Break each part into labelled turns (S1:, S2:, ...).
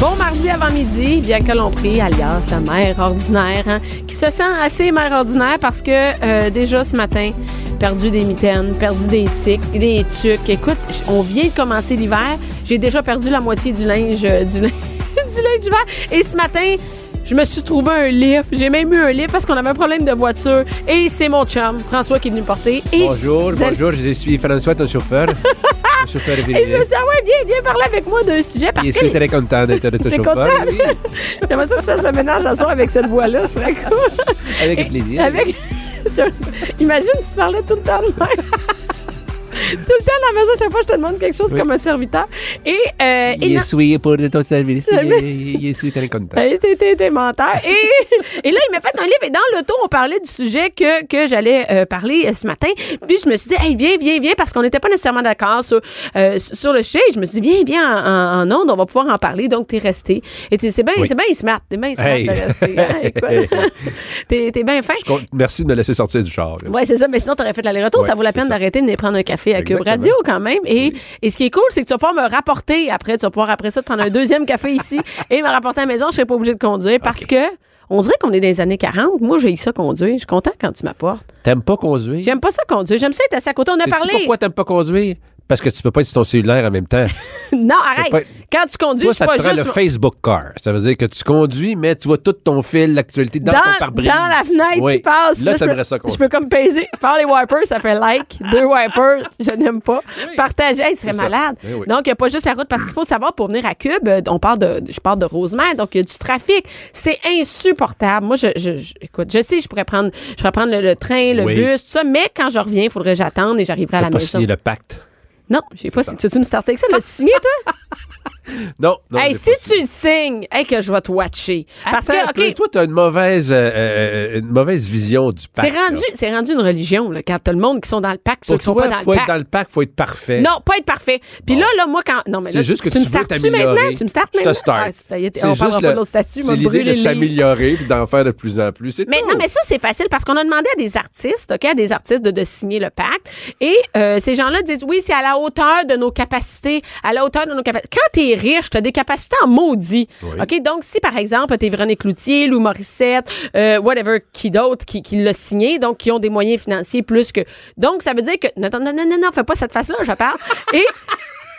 S1: Bon mardi avant-midi, bien que l'on prie, alias la mère ordinaire, hein, qui se sent assez mère ordinaire parce que euh, déjà ce matin, perdu des mitaines, perdu des tics, des tucs. Écoute, on vient de commencer l'hiver, j'ai déjà perdu la moitié du linge, euh, du linge, du linge d'hiver. Et ce matin, je me suis trouvé un lift. J'ai même eu un lift parce qu'on avait un problème de voiture. Et c'est mon chum, François, qui est venu me porter. Et
S2: bonjour, bonjour, je suis François, ton chauffeur.
S1: Et je me suis dit, ah ouais, viens, viens parler avec moi d'un sujet. Parce
S2: je suis très content d'être ton chauffeur.
S1: J'aimerais ça que tu fasses un ménage à soir avec cette voix-là, ce serait cool.
S2: Avec plaisir.
S1: Avec... Imagine si tu parlais tout le temps de même tout le temps à la maison, chaque fois je te demande quelque chose comme un serviteur. Et, euh,
S2: et il est pour ton service. il est très content.
S1: T'es menteur. Et, et là, il m'a fait un livre. Et dans l'auto, on parlait du sujet que, que j'allais euh, parler euh, ce matin. Puis je me suis dit, hey, viens, viens, viens, parce qu'on n'était pas nécessairement d'accord sur, euh, sur le sujet. Je me suis dit, viens, viens en, en, onde, on va pouvoir en parler. Donc, t'es resté. Et c'est bien, c'est bien smart. T'es bien smart hey. de rester. Hein, t'es bien fin.
S2: Merci de me laisser sortir du char.
S1: Oui, c'est ça. Mais sinon, t'aurais fait l'aller-retour. Ouais, ça vaut la peine d'arrêter de venir prendre un café à Cube Radio quand même. Et, et ce qui est cool, c'est que tu vas pouvoir me rapporter après. Tu vas pouvoir après ça te prendre un deuxième café ici et me rapporter à la maison. Je serai pas obligée de conduire parce que on dirait qu'on est dans les années 40. Moi, j'ai ça conduire. Je suis content quand tu m'apportes.
S2: T'aimes pas conduire?
S1: J'aime pas ça conduire. J'aime ça être assis à côté. On a parlé.
S2: pourquoi t'aimes pas conduire? Parce que tu peux pas être sur ton cellulaire en même temps.
S1: non, arrête. Quand tu conduis,
S2: Toi, ça
S1: pas
S2: te prend
S1: juste...
S2: le Facebook car. Ça veut dire que tu conduis, mais tu vois tout ton fil, l'actualité dans,
S1: dans,
S2: ton pare-brise.
S1: Dans la fenêtre
S2: oui.
S1: qui passe.
S2: Là,
S1: je
S2: t'aimerais ça conduire.
S1: Je peux comme peser. Faire les wipers, ça fait like. Deux wipers, je n'aime pas.
S2: Oui.
S1: Partager, ce serait malade.
S2: Oui, oui.
S1: Donc, il n'y a pas juste la route. Parce qu'il faut savoir, pour venir à Cube, on parle de, je parle de Rosemère, donc il y a du trafic. C'est insupportable. Moi, je, je, je- écoute, je sais, je pourrais prendre, je pourrais prendre le, le train, le bus, tout ça, mais quand je reviens, il faudrait que j'attende et j'arriverai à la
S2: pas
S1: maison.
S2: signé le pacte?
S1: Non, j'ai pas.
S2: ça.
S1: Tu veux-tu me starter avec ça? L'as-tu signé, toi?
S2: Non, non.
S1: hey, si
S2: pas
S1: tu le signes, hey, que je vais te watcher. Parce
S2: Attends
S1: que, OK,
S2: toi, t'as une mauvaise, euh, euh, une mauvaise vision du pacte.
S1: c'est rendu, c'est rendu une religion, là, quand t'as le monde qui sont dans le pacte, ceux qui sont
S2: toi,
S1: pas dans
S2: faut
S1: le
S2: être
S1: pacte.
S2: dans le pacte, faut être parfait.
S1: Non, pas être parfait. Puis
S2: Bon.
S1: là, là, moi, quand. Non, mais là,
S2: juste que
S1: tu me startes-tu maintenant? Tu me startes
S2: Je te
S1: maintenant?
S2: start.
S1: Ah,
S2: C'est
S1: on
S2: juste
S1: parlera pas
S2: le-
S1: de l'autre statut,
S2: C'est l'idée de s'améliorer puis d'en faire de plus en plus.
S1: Mais
S2: tout.
S1: non, mais ça, c'est facile parce qu'on a demandé à des artistes, OK, à des artistes de, de signer le pacte. Et euh, ces gens-là disent oui, c'est à la hauteur de nos capacités, à la hauteur de nos capacités. Quand t'es riche, t'as des capacités en maudit.
S2: Oui.
S1: OK, donc si par exemple, t'es Véronique Cloutier, Lou Morissette, euh, whatever, qui d'autre qui, qui l'a signé, donc qui ont des moyens financiers plus que. Donc, ça veut dire que. Non, non, non, non, non, non, fais pas cette face-là, je parle. Et.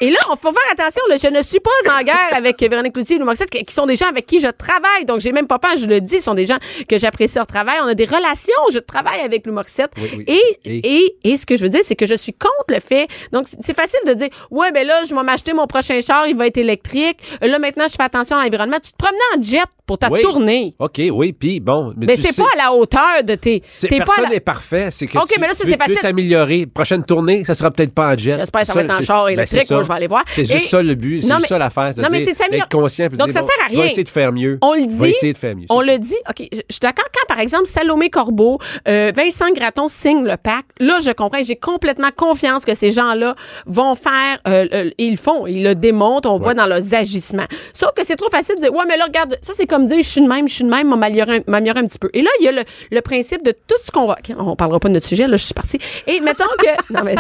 S1: Et là, il faut faire attention. Là, je ne suis pas en guerre avec Véronique Cloutier et Lou Morissette, qui sont des gens avec qui je travaille. Donc, j'ai même pas peur, je le dis, ce sont des gens que j'apprécie leur travail. On a des relations. Je travaille avec Lou Morissette.
S2: Oui, oui.
S1: Et,
S2: Et?
S1: et, et ce que je veux dire, c'est que je suis contre le fait. Donc, c'est- facile de dire, ouais, ben là, je vais m'acheter mon prochain char, il va être électrique. Là, maintenant, je fais attention à l'environnement. Tu te promènes en jet pour ta
S2: Oui.
S1: tournée.
S2: OK, oui, puis bon. Mais,
S1: Mais c'est
S2: sais,
S1: pas à la hauteur de tes.
S2: c'est-
S1: T'es pas à
S2: personne
S1: la-
S2: n'est parfait. C'est que tu,
S1: mais là, ça,
S2: tu veux-
S1: c'est
S2: tu veux
S1: facile.
S2: t'améliorer. Prochaine tournée, ça sera peut-être pas en jet.
S1: J'espère que ça va être en char
S2: ben,
S1: électrique. Moi, je vais aller voir.
S2: C'est
S1: Et-
S2: juste ça le but. C'est ça l'affaire.
S1: non, mais c'est.
S2: Être conscient.
S1: Donc, ça sert à
S2: Je vais
S1: rien.
S2: essayer de faire mieux.
S1: On le dit.
S2: essayer de faire mieux.
S1: On le dit. OK, je suis d'accord quand, par exemple, Salomé Corbeau, euh, Vincent Gratton signe le pacte. Là, je comprends. J'ai complètement confiance que ces gens-là vont faire, euh, euh, et ils le font, ils le démontrent, on voit dans leurs agissements. Sauf que c'est trop facile de dire, ouais, mais là, regarde, ça, c'est comme dire, je suis de même, je suis de même, on va m'améliorer un- petit peu. Et là, il y a le, principe de tout ce qu'on va, on parlera pas de notre sujet, là, je suis partie. Et mettons que, non, mais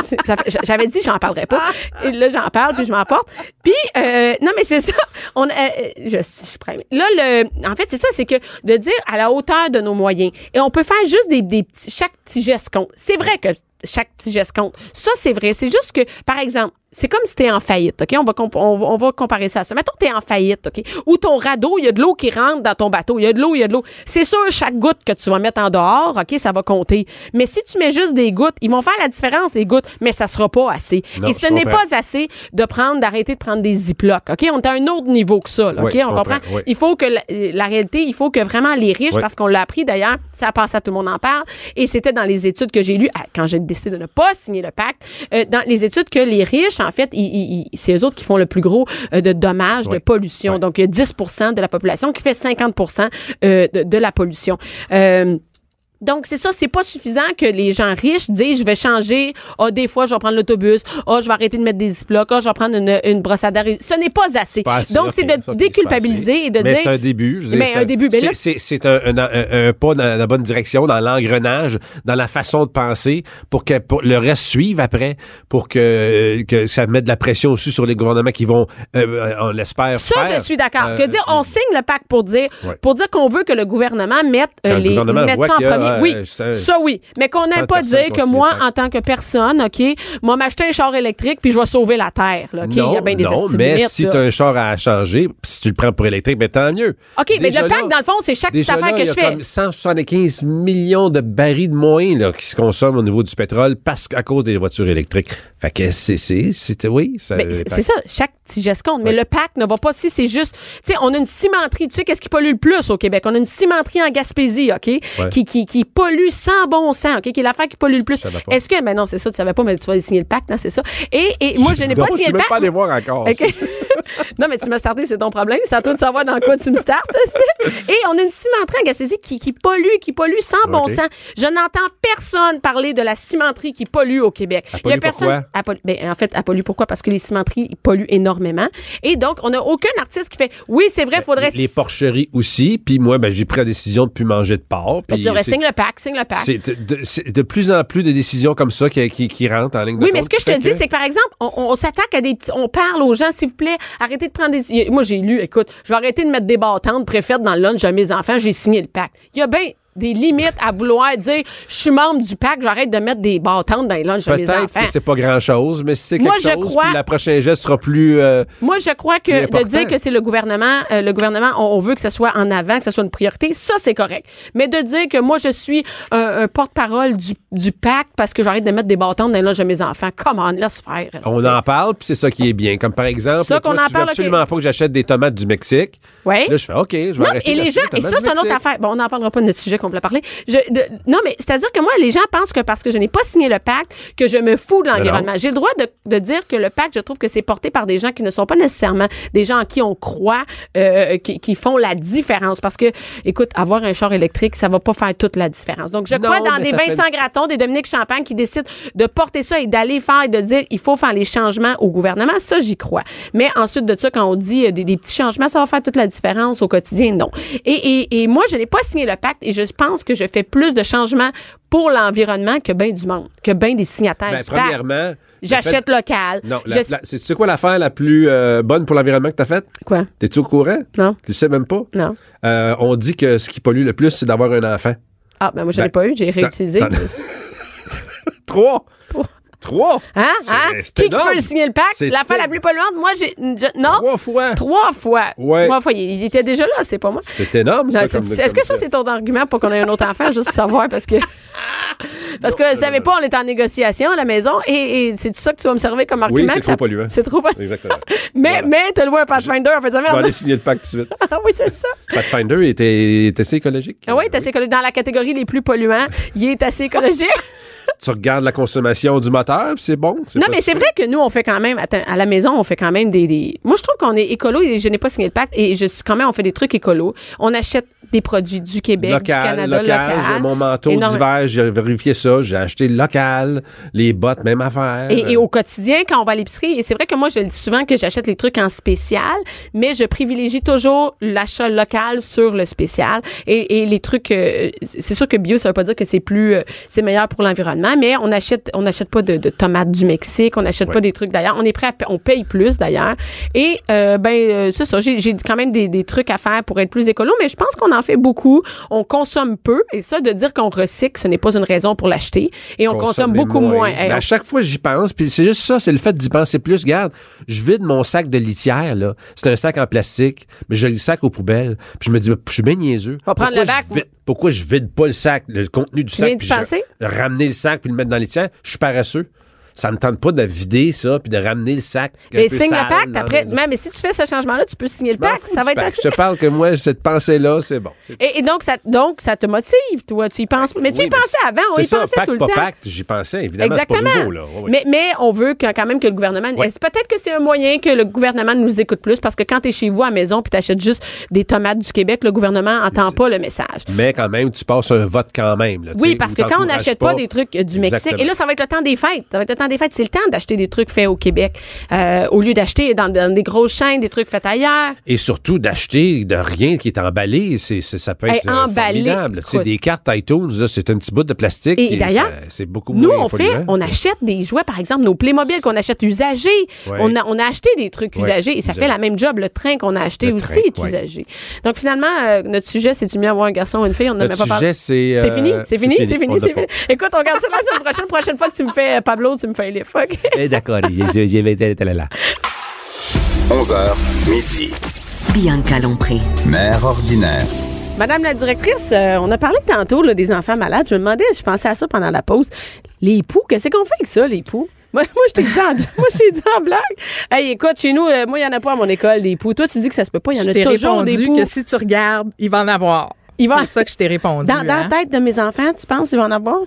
S1: j'avais dit, j'en parlerai pas. Et là, j'en parle, puis je. Puis, euh, non, mais c'est ça. On, euh, je, suis. Là, le, en fait, c'est ça, c'est que de dire à la hauteur de nos moyens. Et on peut faire juste des, des petits, chaque petit geste compte. C'est vrai que chaque petit geste compte. Ça, c'est vrai. C'est juste que, par exemple, c'est comme si t'es en faillite, OK? On va, on, va, on va comparer ça à ça. Mettons que t'es en faillite, OK? Ou ton radeau, il y a de l'eau qui rentre dans ton bateau. Il y a de l'eau, il y a de l'eau. C'est sûr, chaque goutte que tu vas mettre en dehors, OK, ça va compter. Mais si tu mets juste des gouttes, ils vont faire la différence, les gouttes, mais ça sera pas assez.
S2: Non,
S1: Et ce n'est pas assez de prendre, d'arrêter de prendre des ziplocs, OK? On est à un autre niveau que ça, là, OK? On comprend?
S2: oui.
S1: Il faut que la, la réalité, il faut que vraiment les riches,
S2: Oui.
S1: parce qu'on l'a appris d'ailleurs, ça a passé à tout le monde en parle, et c'était dans les études que j'ai lues quand j'ai décidé de ne pas signer le pacte, euh, dans les études que les riches, en fait, c'est eux autres qui font le plus gros euh, de dommages, de pollution.
S2: Oui.
S1: Donc, il y a 10% de la population qui fait 50 euh, de, de la pollution. Euh, donc, c'est ça, c'est pas suffisant que les gens riches disent, je vais changer, ah, des fois, je vais prendre l'autobus, ah, je vais arrêter de mettre des ziplocs, ah, je vais prendre une, une brosse à dents. Ce n'est pas assez.
S2: Pas assez,
S1: Donc, c'est de déculpabiliser et de
S2: mais
S1: dire...
S2: c'est un début. Je dire,
S1: Mais un début.
S2: C'est- un, un, un- un pas dans la bonne direction, dans l'engrenage, dans la façon de penser, pour que pour le reste suive après, pour que, que ça mette de la pression aussi sur les gouvernements qui vont, euh, on l'espère,
S1: Ça,
S2: faire.
S1: je suis d'accord.
S2: Euh,
S1: que dire, on signe le pacte pour dire,
S2: Ouais.
S1: pour dire qu'on veut que le gouvernement mette euh,
S2: le
S1: les,
S2: gouvernement
S1: mette
S2: voit
S1: ça en premier. Oui,
S2: ça-
S1: ça oui. Mais qu'on n'aime pas dire que moi, en tant que personne, OK, moi, m'acheter un char électrique puis je vais sauver la Terre, là?
S2: Non,
S1: Il y a bien des
S2: non, mais
S1: limites,
S2: si tu as un char à changer, si tu le prends pour électrique, ben tant mieux.
S1: OK, mais le
S2: là-
S1: dans le fond, c'est chaque affaire
S2: là,
S1: que je
S2: il y a
S1: fais.
S2: comme 175 millions de barils de moins là, qui se consomment au niveau du pétrole parce qu'à cause des voitures électriques. Fait que c'est, oui. Ça,
S1: Ben, c'est c'est ça, chaque petit geste compte. Mais le pacte ne va pas si c'est juste. Tu sais, on a une cimenterie. Tu sais, qu'est-ce qui pollue le plus au Québec? On a une cimenterie en Gaspésie, OK? Qui, qui, qui pollue sans bon sens, OK? Qui est l'affaire qui pollue le plus. Est-ce que. Ben non, c'est ça, tu savais pas, mais tu vas signer le pacte, hein, c'est ça. Et, et moi, je n'ai pas
S2: Non,
S1: signé
S2: je
S1: le
S2: suis même
S1: pacte.
S2: pas allé voir encore.
S1: Non, mais tu m'as starté, c'est ton problème. C'est à toi de savoir dans quoi tu me startes. Et on a une cimenterie en Gaspésie qui, qui pollue, qui pollue sans bon
S2: OK.
S1: sens. Je n'entends personne parler de la cimenterie qui pollue au Québec. Il y a personne.
S2: pourquoi?
S1: Ben, en fait, elle pollue pourquoi? Parce que les cimenteries polluent énormément. Et donc, on n'a aucun artiste qui fait, oui, c'est vrai, faudrait.
S2: Les porcheries aussi. Puis moi, ben, j'ai pris la décision de plus manger de porc.
S1: Ben,
S2: Puis c'est-
S1: signe le pacte, signe le pacte.
S2: c'est de, de- de plus en plus de décisions comme ça qui, qui, qui rentrent en ligne de
S1: Oui, mais ce que je te dis, c'est que par exemple, on, on s'attaque à des on parle aux gens, s'il vous plaît, arrêtez de prendre des. il Moi, j'ai lu, écoute, je vais arrêter de mettre des bâtantes préfaites dans le lunch de mes enfants, j'ai signé le pacte. Il y a bien des limites à vouloir dire, je suis membre du pacte, j'arrête de mettre des bâtantes dans les lunchs de mes
S2: Peut-être
S1: enfants.
S2: que c'est pas grand-chose, mais si c'est quelque
S1: Moi, je
S2: chose,
S1: crois-
S2: puis la prochaine geste sera plus... euh,
S1: Moi, je crois que de dire que c'est le gouvernement, euh, le gouvernement, on, on veut que ce soit en avant, que ce soit une priorité, ça c'est correct. Mais de dire que moi je suis un, un porte-parole du, du pacte parce que j'arrête de mettre des bâtons dans les lunchs de mes enfants, come on, laisse faire.
S2: on en parle, puis c'est ça qui est bien. Comme par exemple,
S1: Ça
S2: toi,
S1: en
S2: tu
S1: parle,
S2: absolument pas que j'achète des tomates du Mexique.
S1: Ouais.
S2: Là, je fais OK, je vais
S1: Non,
S2: arrêter
S1: et les gens, et ça, c'est un autre affaire. Bon, on n'en parlera pas de notre sujet qu'on voulait parler. Je, de- non, mais c'est-à-dire que moi, les gens pensent que parce que je n'ai pas signé le pacte, que je me fous de l'environnement. J'ai le droit de, de dire que le pacte, je trouve que c'est porté par des gens qui ne sont pas nécessairement des gens en qui on croit, euh, qui, qui font la différence. Parce que, écoute, avoir un char électrique, ça va pas faire toute la différence. Donc, je
S2: Non,
S1: crois dans des
S2: fait
S1: Vincent Gratton, des Dominique Champagne qui décident de porter ça et d'aller faire et de dire, il faut faire les changements au gouvernement. Ça, j'y crois. Mais ensuite de ça, quand on dit euh, des, des petits changements, ça va faire toute la différence au quotidien, non. Et, et, et moi, je n'ai pas signé le pacte et je pense que je fais plus de changements pour l'environnement que bien du monde, que bien des signataires
S2: Ben, premièrement...
S1: J'achète
S2: fait-
S1: local.
S2: Non,
S1: Je-
S2: la, c'est tu sais quoi l'affaire la plus euh, bonne pour l'environnement que t'as faite?
S1: Quoi?
S2: T'es-tu au courant?
S1: Non.
S2: Tu le sais même pas?
S1: Non.
S2: Euh, on dit que ce qui pollue le plus, c'est d'avoir un enfant.
S1: Ah, ben moi, je l'ai
S2: Ben,
S1: pas eu, j'ai réutilisé.
S2: Trois.
S1: Trois! Hein?
S2: C'est-
S1: Hein?
S2: c'est
S1: Qui, veut signer le pacte?
S2: C'est
S1: L'affaire la plus polluante? Moi, j'ai. non?
S2: Trois fois!
S1: Trois fois.
S2: Ouais.
S1: Trois fois. Il, il était déjà là, c'est pas moi.
S2: C'est énorme, ça.
S1: c'est- Est-ce que ça, c'est ton argument pour qu'on ait un autre enfant, juste pour savoir? Parce que. Parce que, vous savez pas, on est en négociation à la maison et, et c'est ça que tu vas me servir comme argument?
S2: c'est
S1: que ça-
S2: trop polluant.
S1: C'est trop polluant.
S2: Exactement.
S1: Mais,
S2: Voilà.
S1: mais, t'as loué un Pathfinder en fait de
S2: Je vais
S1: merde.
S2: aller signer le pacte tout de suite.
S1: Ah oui, c'est ça.
S2: Pathfinder était, était assez écologique.
S1: Ah oui, t'es assez écologique. Dans la catégorie les plus polluants, il est assez écologique.
S2: Tu regardes la consommation du moteur, c'est bon.
S1: Non, mais c'est vrai que nous, on fait quand même, à la maison, on fait quand même des, des- moi, je trouve qu'on est écolo et je n'ai pas signé le pacte et je suis quand même, on fait des trucs écolo. On achète des produits du Québec,
S2: Local,
S1: du Canada,
S2: local.
S1: local.
S2: J'ai mon manteau d'hiver, j'ai vérifié ça. J'ai acheté local. Les bottes, même affaire.
S1: Et, et au quotidien, quand on va à l'épicerie, et c'est vrai que moi, je le dis souvent que j'achète les trucs en spécial, mais je privilégie toujours l'achat local sur le spécial. Et, et les trucs, euh, c'est sûr que bio, ça veut pas dire que c'est plus, euh, c'est meilleur pour l'environnement, mais on achète, on n'achète pas de, de tomates du Mexique, on n'achète
S2: Ouais.
S1: pas des trucs d'ailleurs. On est prêt à, on paye plus d'ailleurs. Et euh, ben, euh, c'est ça. J'ai, quand même des, des trucs à faire pour être plus écolo, mais je pense qu'on en fait beaucoup. On consomme peu, et ça, de dire qu'on recycle, ce n'est pas une raison pour l'acheter. Et on consomme beaucoup moins. Hey,
S2: Mais
S1: on-
S2: à chaque fois, j'y pense. Puis c'est juste ça, c'est le fait d'y penser plus. Regarde, je vide mon sac de litière, là. C'est un sac en plastique, mais je le sac aux poubelles. Puis je me dis, ben, je suis bien niaiseux.
S1: Faut prendre le bac,
S2: Pourquoi je vide pas le sac, le contenu du
S1: Tu
S2: sac, puis je- ramener le sac puis le mettre dans la litière? Je suis paresseux. Ça me tente pas de vider ça puis de ramener le sac.
S1: mais signe
S2: sale
S1: le pacte après. Mais, si tu fais ce changement-là, tu peux signer le pacte. Ça va être assez.
S2: Je te parle que moi, cette pensée-là, c'est bon.
S1: Et, et donc, ça, donc, ça te motive, toi? Tu y penses. Mais tu y pensais avant. On y
S2: ça,
S1: pensait
S2: pacte,
S1: tout le
S2: pas
S1: temps.
S2: pacte, j'y pensais, évidemment.
S1: Exactement.
S2: pas nouveau, là. Oui, oui.
S1: Mais, mais on veut que, quand même que le gouvernement. Peut-être que c'est un moyen que le gouvernement nous écoute plus? Parce que quand tu es chez vous à la maison puis tu achètes juste des tomates du Québec, le gouvernement entend pas le message.
S2: Mais quand même, tu passes un vote quand même. là,
S1: Oui, parce que quand on n'achète pas, des trucs du Mexique, et là, ça va être le temps des fêtes. Ça va être le temps des fêtes. C'est le temps d'acheter des trucs faits au Québec. Euh, au lieu d'acheter dans, dans des grosses chaînes des trucs faits ailleurs.
S2: Et surtout d'acheter de rien qui est emballé, c'est, c'est- ça peut être euh,
S1: emballé,
S2: formidable. Tu
S1: écoute.
S2: des cartes iTunes, là, c'est un petit bout de plastique.
S1: Et
S2: et
S1: d'ailleurs,
S2: c'est beaucoup
S1: Nous,
S2: moins
S1: on fait, on achète des jouets, par exemple, nos Playmobil qu'on achète usagés.
S2: Ouais.
S1: On, a, on a acheté des trucs
S2: Ouais,
S1: usagés et ça fait la même job. Le train qu'on a acheté
S2: Le
S1: aussi
S2: train,
S1: est
S2: ouais.
S1: usagé. Donc, finalement, euh, notre sujet, c'est-tu mieux avoir un garçon ou une fille? On n'a
S2: Notre
S1: même pas parlé.
S2: sujet, c'est...
S1: C'est
S2: euh,
S1: fini, c'est fini, c'est fini, c'est. Écoute, on regarde ça la semaine prochaine. Prochaine fois que tu me fais Pablo, tu me fais les fuck.
S2: Eh, d'accord, j'ai j'ai été là.
S3: 11h, midi.
S4: Bianca Lompré.
S3: Mère ordinaire.
S1: Madame la directrice, euh, on a parlé tantôt là, des enfants malades. Je me demandais, je pensais à ça pendant la pause. Les poux, qu'est-ce qu'on fait avec ça, les poux? Moi, moi je t'ai dit en, moi, je t'ai dit en blague. Hey, écoute, chez nous, euh, moi, il n'y en a pas à mon école, des poux. Toi, tu dis que ça se peut pas. Il y en
S5: Je
S1: a toujours des
S5: répondu
S1: poux.
S5: que si tu regardes, il va en avoir.
S1: Il va-
S5: C'est ça que je t'ai répondu.
S1: Dans, dans
S5: hein.
S1: la tête de mes enfants, tu penses qu'ils vont en avoir?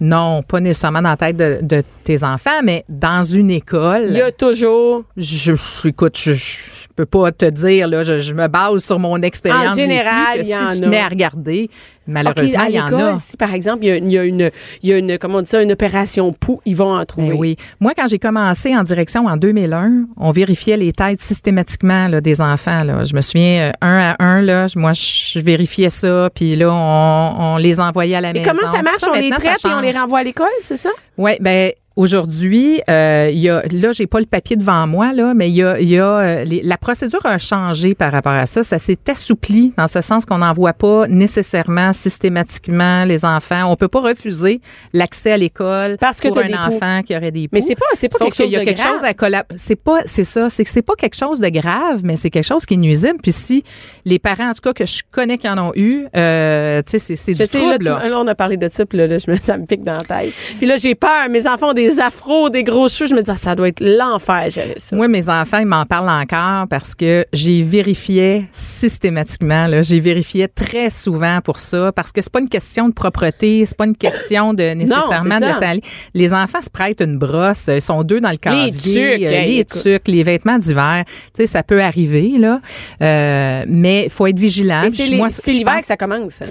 S5: Non, pas nécessairement dans la tête de, de tes enfants, mais dans une école.
S1: Il y a toujours.
S5: Je, je- écoute, je, je peux pas te dire là, je, je me base sur mon expérience.
S1: En général, il y en
S5: si tu
S1: a.
S5: mets à regarder, malheureusement,
S1: OK, à
S5: il y en
S1: l'école,
S5: a.
S1: Si, par exemple, il y a, il y a une, il y a une, comment on dit ça, une opération poux, ils vont en trouver.
S5: Ben oui. Moi, quand j'ai commencé en direction en 2001, on vérifiait les têtes systématiquement là, des enfants. Là. Je me souviens, euh, un à un, là, moi, je vérifiais ça, puis là, on, on les envoyait à la
S1: Et
S5: maison.
S1: comment ça marche? on les traite et on les renvoie à l'école, c'est ça?
S5: Oui, ben aujourd'hui, euh, il y a là, j'ai pas le papier devant moi là, mais il y a, il y a euh, les- la procédure a changé par rapport à ça. Ça s'est assoupli dans ce sens qu'on n'envoie pas nécessairement systématiquement les enfants. On peut pas refuser l'accès à l'école
S1: Parce que
S5: pour un
S1: des poux.
S5: enfant qui aurait des
S1: Mais
S5: poux.
S1: c'est pas, c'est pas
S5: Sauf
S1: quelque chose
S5: y a
S1: de
S5: quelque
S1: grave.
S5: chose à collab... C'est pas, c'est ça, c'est que c'est pas quelque chose de grave, mais c'est quelque chose qui est nuisible. Puis si les parents, en tout cas que je connais qui en ont eu, euh, tu sais, c'est, c'est du
S1: là,
S5: trouble.
S1: tu-
S5: là.
S1: là, on a parlé de ça, puis là, là, je me, ça me pique dans la tête. Puis là, j'ai peur. Mes enfants ont des afros, des gros cheveux. Je me dis, ah, ça doit être l'enfer, gérer ça.
S5: Moi, mes enfants, ils m'en parlent encore parce que j'ai vérifié systématiquement. Là, j'ai vérifié très souvent pour ça parce que c'est pas une question de propreté, c'est pas une question de nécessairement de
S1: ça.
S5: salir. Les enfants se prêtent une brosse, ils sont deux dans le casier,
S1: tucs,
S5: euh, les tucs, les vêtements d'hiver. Tu sais, ça peut arriver là, Euh, mais faut être vigilant.
S1: C'est l'hiver que ça commence. hein.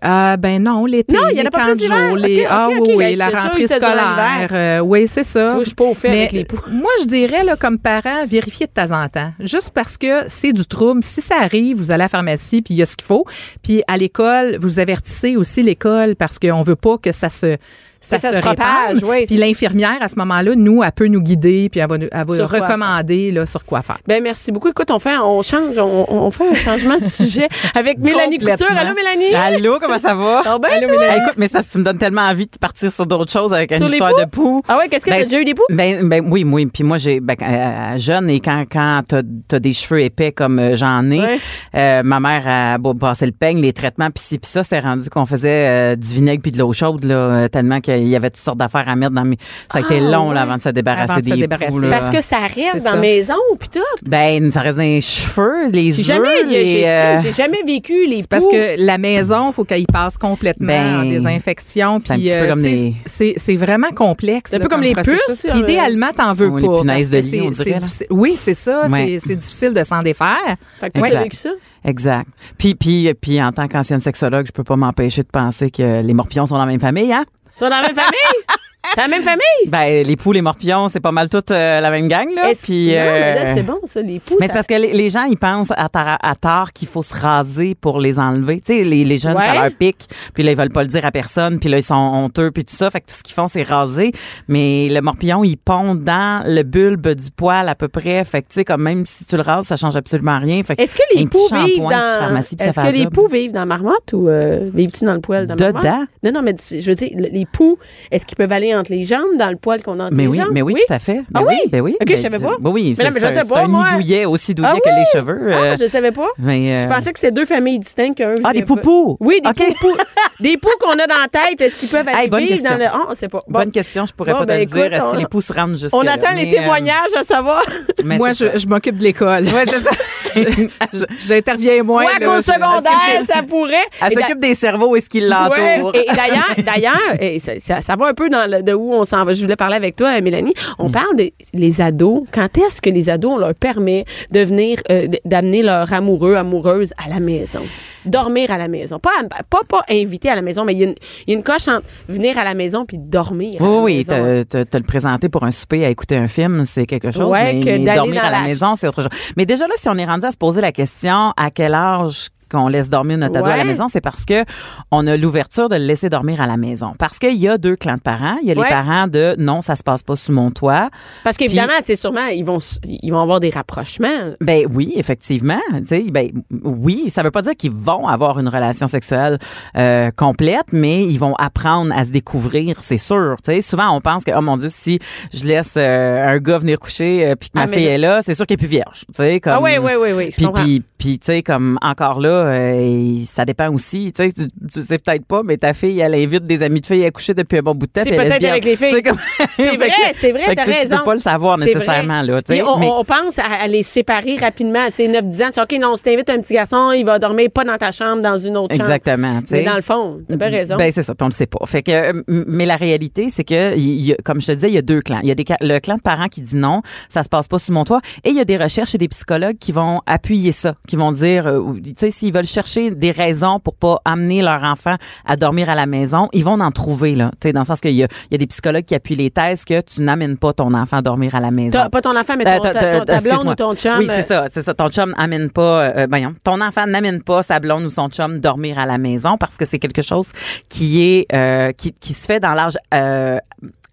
S5: Ah ben non, l'été,
S1: Non, il y en a pas plus
S5: de
S1: d'hiver.
S5: jour, les
S1: Ok,
S5: ah oui, la rentrée scolaire, euh, oui c'est ça.
S1: Tu vois, je suis pas au fait
S5: Mais
S1: avec les poux.
S5: moi je dirais là comme parent, vérifiez de temps en temps, juste parce que c'est du trouble. Si ça arrive, vous allez à la pharmacie puis il y a ce qu'il faut. Puis à l'école, vous avertissez aussi l'école parce qu'on veut pas que ça se ça,
S1: Que ça
S5: se,
S1: se propage, oui,
S5: puis l'infirmière à ce moment-là, nous, elle peut nous guider puis elle va, nous- elle va
S1: Sur quoi
S5: recommander là sur quoi faire.
S1: Ben, merci beaucoup. Écoute, on fait, on change, on, on fait un changement de sujet avec Mélanie Couture. Allô, Mélanie?
S6: Allô, comment ça va?
S1: Ah ben,
S6: Allô,
S1: toi?
S6: Mélanie. Écoute, mais c'est parce que tu me donnes tellement envie de partir sur d'autres choses avec une
S1: Sur les
S6: histoire
S1: poux?
S6: de poux?
S1: Ah ouais, qu'est-ce que
S6: Ben,
S1: t'as déjà eu des poux?
S6: Ben, ben oui, oui. Puis moi, j'ai ben, euh, jeune et quand quand t'as as des cheveux épais comme euh, j'en ai,
S1: Ouais.
S6: euh, ma mère a bon, passé le peigne, les traitements, puis ci, puis ça, c'était rendu qu'on faisait euh, du vinaigre puis de l'eau chaude là, euh, tellement qu'il y avait toutes sortes d'affaires à mettre dans mes. Ça a été
S1: Ah,
S6: long là,
S1: ouais.
S6: avant de se débarrasser
S5: Avant de se
S6: des
S5: débarrasser.
S6: poux.
S1: Parce que ça reste dans la maison, puis tout.
S6: ben ça reste dans les cheveux, les
S1: jamais, j'ai
S6: euh,
S1: j'ai jamais vécu les
S5: C'est parce
S1: poux.
S5: que la maison, faut qu'elle y passe complètement
S6: Ben,
S5: en désinfection.
S6: c'est un
S5: Puis,
S6: petit peu
S5: euh,
S6: comme
S5: tu sais,
S6: les-
S5: c'est c'est vraiment complexe.
S1: C'est un
S5: là,
S1: peu comme les puces,
S5: Idéalement, t'en veux
S6: Oh,
S5: pas.
S6: de lit, on dirait,
S5: Oui, c'est ça.
S6: Ouais.
S5: c'est- difficile de s'en défaire.
S1: Fait que toi, t'as
S6: Exact.
S1: vécu ça?
S6: Exact. Puis, puis, puis en tant qu'ancienne sexologue, je peux pas m'empêcher de penser que les morpions sont dans la même famille, hein?
S1: Så det er en femmer! C'est la même famille?
S6: Ben, les poules, les morpions, c'est pas mal toute euh, la même gang, là.
S1: Est-ce-
S6: Puis,
S1: non, mais là,
S6: euh,
S1: c'est bon, ça, les poux.
S6: Mais c'est
S1: ça-
S6: parce que les, les gens, ils pensent à, tar- à tort qu'il faut se raser pour les enlever. Tu sais, les, les jeunes, ça
S1: Ouais.
S6: leur pique, puis là, ils veulent pas le dire à personne, puis là, ils sont honteux, puis tout ça. Fait que tout ce qu'ils font, c'est raser. Mais le morpion, il pond dans le bulbe du poil à peu près. Fait que, tu sais, comme même si tu le rases, ça change absolument rien. Fait que
S1: Est-ce que les poux vivent dans.
S6: ça
S1: Est-ce que les poux vivent dans marmotte ou euh, vivent-tu dans le poil de marmotte?
S6: Dedans?
S1: Non, non, mais je veux dire, le- les poux, est-ce qu'ils peuvent aller entre les jambes, dans le poil qu'on a entre
S6: Mais
S1: les
S6: oui,
S1: jambes?
S6: mais oui, tout à fait.
S1: Ah
S6: Ben
S1: oui?
S6: Ben oui.
S1: Ok,
S6: Ben,
S1: je savais pas.
S6: ben oui,
S1: Mais non, mais je
S6: un-
S1: pas,
S6: c'est un
S1: moi.
S6: nid douillet, aussi douillet
S1: Ah
S6: que les cheveux.
S1: Ah,
S6: euh,
S1: je savais pas.
S6: mais,
S1: Je
S6: euh,
S1: pensais que c'était deux familles distinctes. qu'un
S6: Ah, des
S1: vivait pas-
S6: poupous?
S1: Oui, des
S6: Ok.
S1: poupous. des poux qu'on a dans la tête, est-ce qu'ils peuvent aller
S6: Hey, bonne
S1: vivre
S6: question.
S1: dans le. Ah, on sait pas. Bon.
S6: Bonne question, je pourrais
S1: Bon,
S6: pas
S1: ben,
S6: te le dire
S1: écoute,
S6: si
S1: on-
S6: les pouces rentrent jusque
S1: On attend les témoignages à savoir.
S5: Moi, je, je m'occupe de l'école.
S6: Ouais, c'est ça.
S5: J'interviens moins.
S1: Moi, qu'au secondaire, ça pourrait.
S6: Elle s'occupe des cerveaux et ce qui
S1: Ouais,
S6: l'entoure.
S1: et d'ailleurs, d'ailleurs, ça, ça, ça va un peu dans le, de où on s'en va. Je voulais parler avec toi, Mélanie. On
S6: Mm.
S1: parle des les ados. Quand est-ce que les ados, on leur permet de venir, euh, d'amener leur amoureux, amoureuse à la maison? Dormir à la maison. Pas, pas, pas inviter à la maison, mais il y, a une- il y a une coche entre venir à la maison puis dormir à
S6: Oui,
S1: la
S6: oui, te, te, te le présenter pour un souper à écouter un film, c'est quelque chose.
S1: Ouais,
S6: mais,
S1: que
S6: mais
S1: d'aller
S6: dormir à la
S1: la-
S6: maison, c'est autre chose. Mais déjà là, si on est rendu à se poser la question à quel âge qu'on laisse dormir notre ado à la maison, c'est parce que on a l'ouverture de le laisser dormir à la maison. Parce qu'il y a deux clans de parents. Il y a
S1: Ouais.
S6: les parents de non, ça se passe pas sous mon toit.
S1: Parce qu'évidemment, c'est sûrement, ils vont, ils vont avoir des rapprochements.
S6: Ben oui, effectivement. Tu sais, ben oui, ça veut pas dire qu'ils vont avoir une relation sexuelle euh, complète, mais ils vont apprendre à se découvrir, c'est sûr. Tu sais, souvent on pense que oh mon dieu, si je laisse euh, un gars venir coucher euh, puis que ma
S1: Ah, mais
S6: fille
S1: je-
S6: est là, c'est sûr qu'elle est plus vierge. Tu sais, comme
S1: Ah oui, oui, oui, oui,
S6: puis puis tu sais comme encore là, euh, ça dépend aussi. Tu sais, tu, tu sais peut-être pas, mais ta fille elle invite des amis de filles à coucher depuis un bon bout de temps.
S1: C'est peut-être avec les filles.
S6: Comme-
S1: C'est vrai, c'est vrai, t'as
S6: sais, Tu
S1: raison.
S6: peux pas le savoir nécessairement là.
S1: Mais on,
S6: mais-
S1: on pense à, à les séparer rapidement. Tu sais, 9-10 ans, tu dis, OK, non, si t'invites un petit garçon, il va dormir pas dans ta chambre, dans une autre chambre.
S6: Exactement.
S1: Mais dans le fond, t'as bien raison.
S6: Ben c'est ça, puis on le sait pas. Fait que euh, mais la réalité c'est que il y a- comme je te disais, il y a deux clans. Il y a des le clan de parents qui dit non, ça se passe pas sous mon toit et il y a des recherches et des psychologues qui vont appuyer ça, qui vont dire euh, tu sais s'ils veulent chercher des raisons pour pas amener leur enfant à dormir à la maison, ils vont en trouver là, tu sais dans le sens qu'il y a il y a des psychologues qui appuient les thèses que tu n'amènes pas ton enfant à dormir à la maison.
S1: T'as- pas ton enfant, mais
S6: Euh,
S1: ton, ta, ta blonde ou ton chum.
S6: Oui,
S1: euh,
S6: c'est ça, c'est ça. Ton chum amène pas, euh, voyons, ton enfant n'amène pas sa blonde ou son chum dormir à la maison parce que c'est quelque chose qui est euh, qui, qui se fait dans l'âge euh,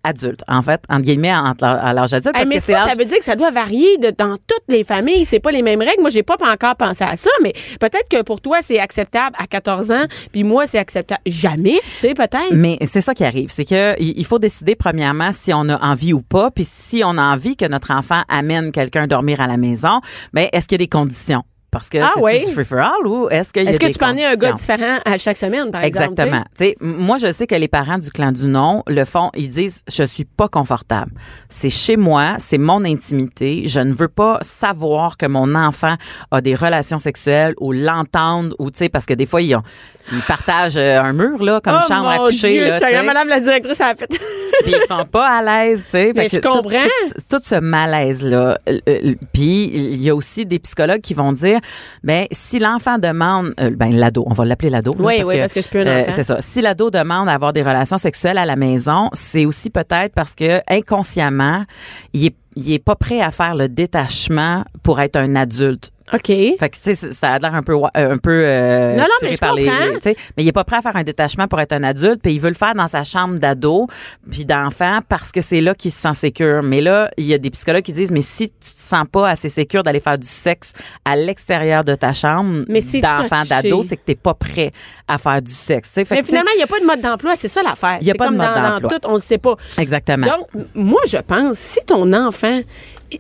S6: adulte, en fait, entre guillemets, l'âge- à l'âge adulte.
S1: Hey,
S6: Parce
S1: mais
S6: que c'est
S1: ça, ça veut dire que ça doit varier de, dans toutes les familles. C'est pas les mêmes règles. Moi, j'ai pas encore pensé à ça, mais peut-être que pour toi, c'est acceptable à 14 ans, puis moi, c'est acceptable jamais. Tu sais, peut-être.
S6: Mais c'est ça qui arrive, c'est que il faut décider premièrement si on a envie ou pas, puis si on a envie que notre enfant amène quelqu'un dormir à la maison, ben est-ce qu'il y a des conditions? Parce que
S1: Ah
S6: c'est
S1: oui.
S6: du free for all ou est-ce qu'il y a
S1: Est-ce que tu peux amener un gars différent à chaque semaine, par exemple?
S6: Exactement. Tu sais, m- moi, je sais que les parents du clan du non le font. Ils disent, je suis pas confortable. C'est chez moi, c'est mon intimité. Je ne veux pas savoir que mon enfant a des relations sexuelles ou l'entendre ou tu sais, parce que des fois ils, ont, ils partagent euh, un mur là, comme
S1: oh,
S6: chambre à coucher
S1: Dieu,
S6: là. sais.
S1: Madame la directrice, a fait.
S6: Puis ils sont pas à l'aise, tu sais.
S1: Mais je
S6: tout-
S1: comprends.
S6: Tout, tout ce malaise-là. euh, euh, Puis il y a aussi des psychologues qui vont dire, ben si l'enfant demande, euh, ben l'ado, on va l'appeler l'ado.
S1: Oui, oui, parce que c'est plus un
S6: euh, c'est ça. Si l'ado demande à avoir des relations sexuelles à la maison, c'est aussi peut-être parce que inconsciemment, il est, il est pas prêt à faire le détachement pour être un adulte.
S1: OK.
S6: Fait que, tu sais, ça a l'air un peu, euh, un peu, euh,
S1: Non, non, mais je
S6: par les, mais il est pas prêt à faire un détachement pour être un adulte, puis il veut le faire dans sa chambre d'ado, puis d'enfant, parce que c'est là qu'il se sent sécure. Mais là, il y a des psychologues qui disent, mais si tu te sens pas assez sécure d'aller faire du sexe à l'extérieur de ta chambre d'enfant, d'ado, c'est que t'es pas prêt à faire du sexe. Fait
S1: Mais
S6: que,
S1: finalement, il n'y a pas de mode d'emploi, c'est ça l'affaire.
S6: Il y a pas de mode d'emploi.
S1: on ne sait pas.
S6: Exactement.
S1: Donc, moi, je pense, si ton enfant,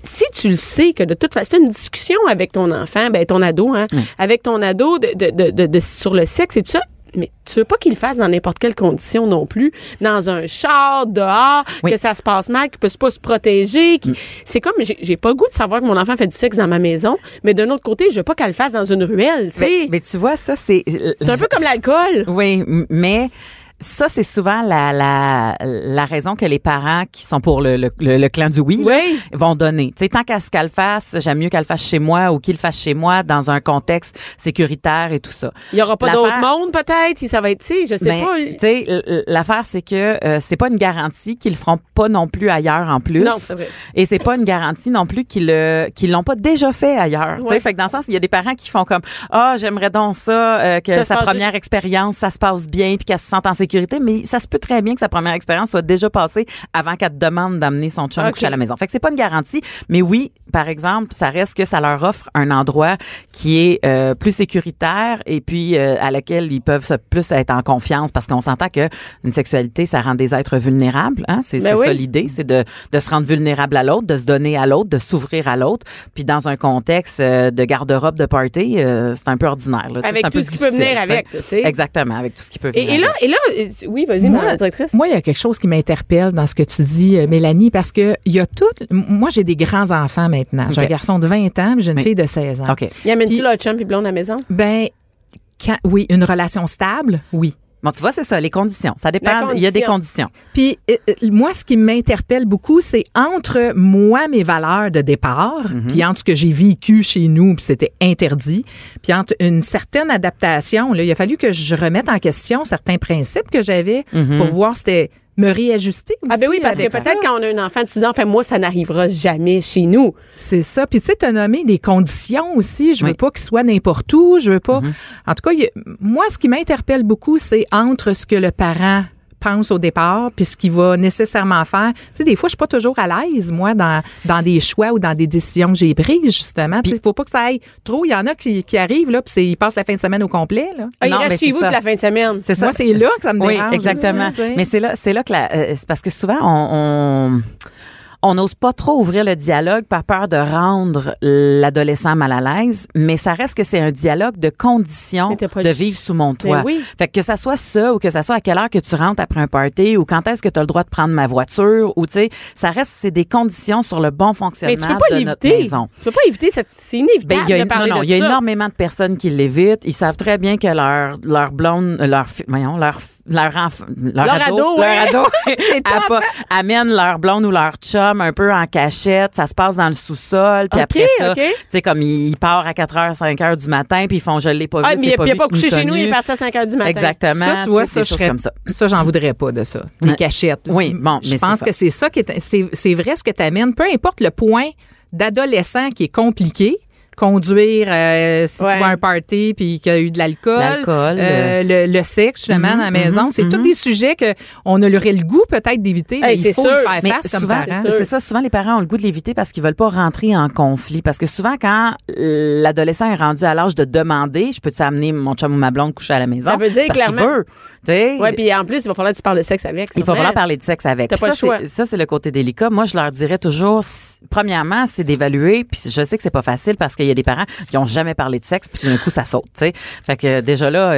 S1: si tu le sais que de toute façon, c'est une discussion avec ton enfant, ben ton ado, hein, avec ton ado de, de, de, de- sur le sexe et tout ça. Mais tu veux pas qu'il le fasse dans n'importe quelle condition non plus, dans un char, dehors,
S6: Oui.
S1: que ça se passe mal, qu'il peut pas se protéger. qu'il- C'est comme, j'ai pas le goût de savoir que mon enfant fait du sexe dans ma maison, mais d'un autre côté, je veux pas qu'elle le fasse dans une ruelle, tu sais.
S6: mais, mais tu vois, ça, c'est...
S1: C'est un peu comme l'alcool.
S6: Oui, mais ça, c'est souvent la, la, la raison que les parents qui sont pour le, le, le, le clan du oui, là,
S1: Oui.
S6: vont donner. Tu sais, tant qu'à ce qu'elle le fasse, j'aime mieux qu'elle le fasse chez moi ou qu'il fasse chez moi dans un contexte sécuritaire et tout ça.
S1: Il y aura pas d'autre monde, peut-être? si Ça va être, tu sais, je sais
S6: Mais,
S1: pas.
S6: tu sais, l'affaire, c'est que euh, c'est pas une garantie qu'ils le feront pas non plus ailleurs en plus.
S1: Non, c'est vrai.
S6: Et c'est pas une garantie non plus qu'ils le- qu'ils l'ont pas déjà fait ailleurs. Tu sais,
S1: Ouais.
S6: Fait que dans le sens, il y a des parents qui font comme ah j'aimerais donc ça euh, que
S1: Ça
S6: sa première expérience ça se passe bien puis qu'elle se sente en sécurité, mais ça se peut très bien que sa première expérience soit déjà passée avant qu'elle te demande d'amener son chum
S1: Ok.
S6: coucher à la maison. Fait que c'est pas une garantie, mais oui, par exemple, ça reste que ça leur offre un endroit qui est euh, plus sécuritaire et puis euh, à laquelle ils peuvent se plus être en confiance parce qu'on s'entend que une sexualité ça rend des êtres vulnérables, hein, c'est
S1: Ben oui.
S6: ça l'idée, c'est de de se rendre vulnérable à l'autre, de se donner à l'autre, de s'ouvrir à l'autre, puis dans un contexte euh, de garde-robe de party, euh, c'est un peu ordinaire là,
S1: Avec
S6: un
S1: tout
S6: peu
S1: ce qui peut venir avec, là, tu sais.
S6: Exactement, avec tout ce qui peut venir.
S1: Et, et là,
S6: avec.
S1: et là, oui, vas-y,
S5: Moi,
S1: ma directrice.
S5: Moi, il y a quelque chose qui m'interpelle dans ce que tu dis, euh, Mélanie, parce que il y a tout. Moi, j'ai des grands enfants maintenant. J'ai un garçon de 20 ans, puis j'ai une
S6: Oui.
S5: fille de 16 ans.
S6: OK.
S1: Y amène-tu leur chum puis blonde à la maison?
S5: Ben, quand- oui, une relation stable, oui.
S6: Bon, tu vois, c'est ça, les conditions. Ça dépend, il y a des
S1: condition.
S6: conditions.
S5: Puis euh, euh, moi, ce qui m'interpelle beaucoup, c'est entre moi, mes valeurs de départ, puis entre ce que j'ai vécu chez nous, puis c'était interdit, puis entre une certaine adaptation. Là, il a fallu que je remette en question certains principes que j'avais pour voir si c'était me réajuster aussi
S1: Ah ben oui, parce que peut-être quand on a un enfant de 6 ans, enfin moi, ça n'arrivera jamais chez nous.
S5: C'est ça. Puis tu sais, t'as nommé des conditions aussi. Je veux
S6: Oui.
S5: pas qu'il soit n'importe où. Je veux pas. En tout cas, a- moi, ce qui m'interpelle beaucoup, c'est entre ce que le parent pense au départ puis ce qu'il va nécessairement faire. Tu sais, des fois, je suis pas toujours à l'aise, moi, dans, dans des choix ou dans des décisions que j'ai prises, justement. Il faut pas que ça aille trop. Il y en a qui, qui arrivent, là, puis ils passent la fin de semaine au complet, là.
S1: Ah, il
S6: Non, mais
S1: reste
S6: c'est
S1: chez vous la fin de semaine.
S6: C'est ça.
S5: Moi, c'est là que ça me
S6: Oui,
S5: dérange.
S6: exactement.
S5: aussi, tu sais.
S6: Mais c'est là, c'est là que la, euh, c'est parce que souvent on, on on n'ose pas trop ouvrir le dialogue par peur de rendre l'adolescent mal à l'aise, mais ça reste que c'est un dialogue de conditions de vivre sous mon toit.
S1: Oui.
S6: Fait que ça soit ça ou que ça soit à quelle heure que tu rentres après un party ou quand est-ce que tu as le droit de prendre ma voiture ou tu sais, ça reste c'est des conditions sur le bon fonctionnement
S1: Mais tu peux pas
S6: de notre maison.
S1: Tu peux pas éviter cette. C'est
S6: Ben,
S1: inévitable
S6: il y a,
S1: de parler
S6: non, non, il y a
S1: ça.
S6: énormément de personnes qui l'évitent. Ils savent très bien que leur leur blonde, euh, leur voyons, leur leur enfant, leur,
S1: Leur ado,
S6: ado, leur ado,
S1: C'est
S6: a pas- amène leur blonde ou leur chum un peu en cachette. Ça se passe dans le sous-sol, puis après ça,
S1: ok.
S6: tu sais comme il, il part à 4 h 5 h du matin, puis ils font je l'ai pas
S1: Ah,
S6: vu,
S1: mais il
S6: pas
S1: il a pas couché chez nous, il est parti à 5 heures du matin.
S6: Exactement.
S5: Ça, tu vois, ça,
S6: des
S5: je
S6: choses
S5: serais,
S6: comme ça.
S5: ça, j'en voudrais pas de ça. Des cachettes.
S6: Oui, bon,
S5: je
S6: mais
S5: pense que c'est ça qui est, c'est, c'est vrai ce que tu amènes. Peu importe le point d'adolescent qui est compliqué, conduire, euh, si
S1: Ouais.
S5: tu vas à un party puis qu'il y a eu de l'alcool,
S6: L'alcool,
S5: euh, le, le sexe justement
S6: Mhm,
S5: dans la maison,
S6: mhm,
S5: c'est tous
S6: mhm.
S5: des sujets que on aurait le goût peut-être d'éviter, mais
S1: Hey,
S5: il
S1: c'est
S5: faut
S1: sûr.
S5: faire
S6: Mais
S5: face comme
S6: souvent,
S1: sûr.
S6: c'est ça. Souvent, les parents ont le goût de l'éviter parce qu'ils veulent pas rentrer en conflit. Parce que souvent, quand l'adolescent est rendu à l'âge de demander, je peux-tu amener mon chum ou ma blonde coucher à la maison?
S1: Ça veut dire clairement-
S6: veut. Tu sais,
S1: Ouais, puis en plus, il va falloir que tu parles de sexe avec.
S6: il va falloir parler de sexe avec.
S1: Pas
S6: ça,
S1: le choix.
S6: c'est- Ça, c'est le côté délicat. Moi, je leur dirais toujours, premièrement, c'est d'évaluer. Puis je sais que c'est pas facile parce qu'il y a des parents qui ont jamais parlé de sexe, puis tout d'un coup, ça saute. Tu sais, fait que déjà là,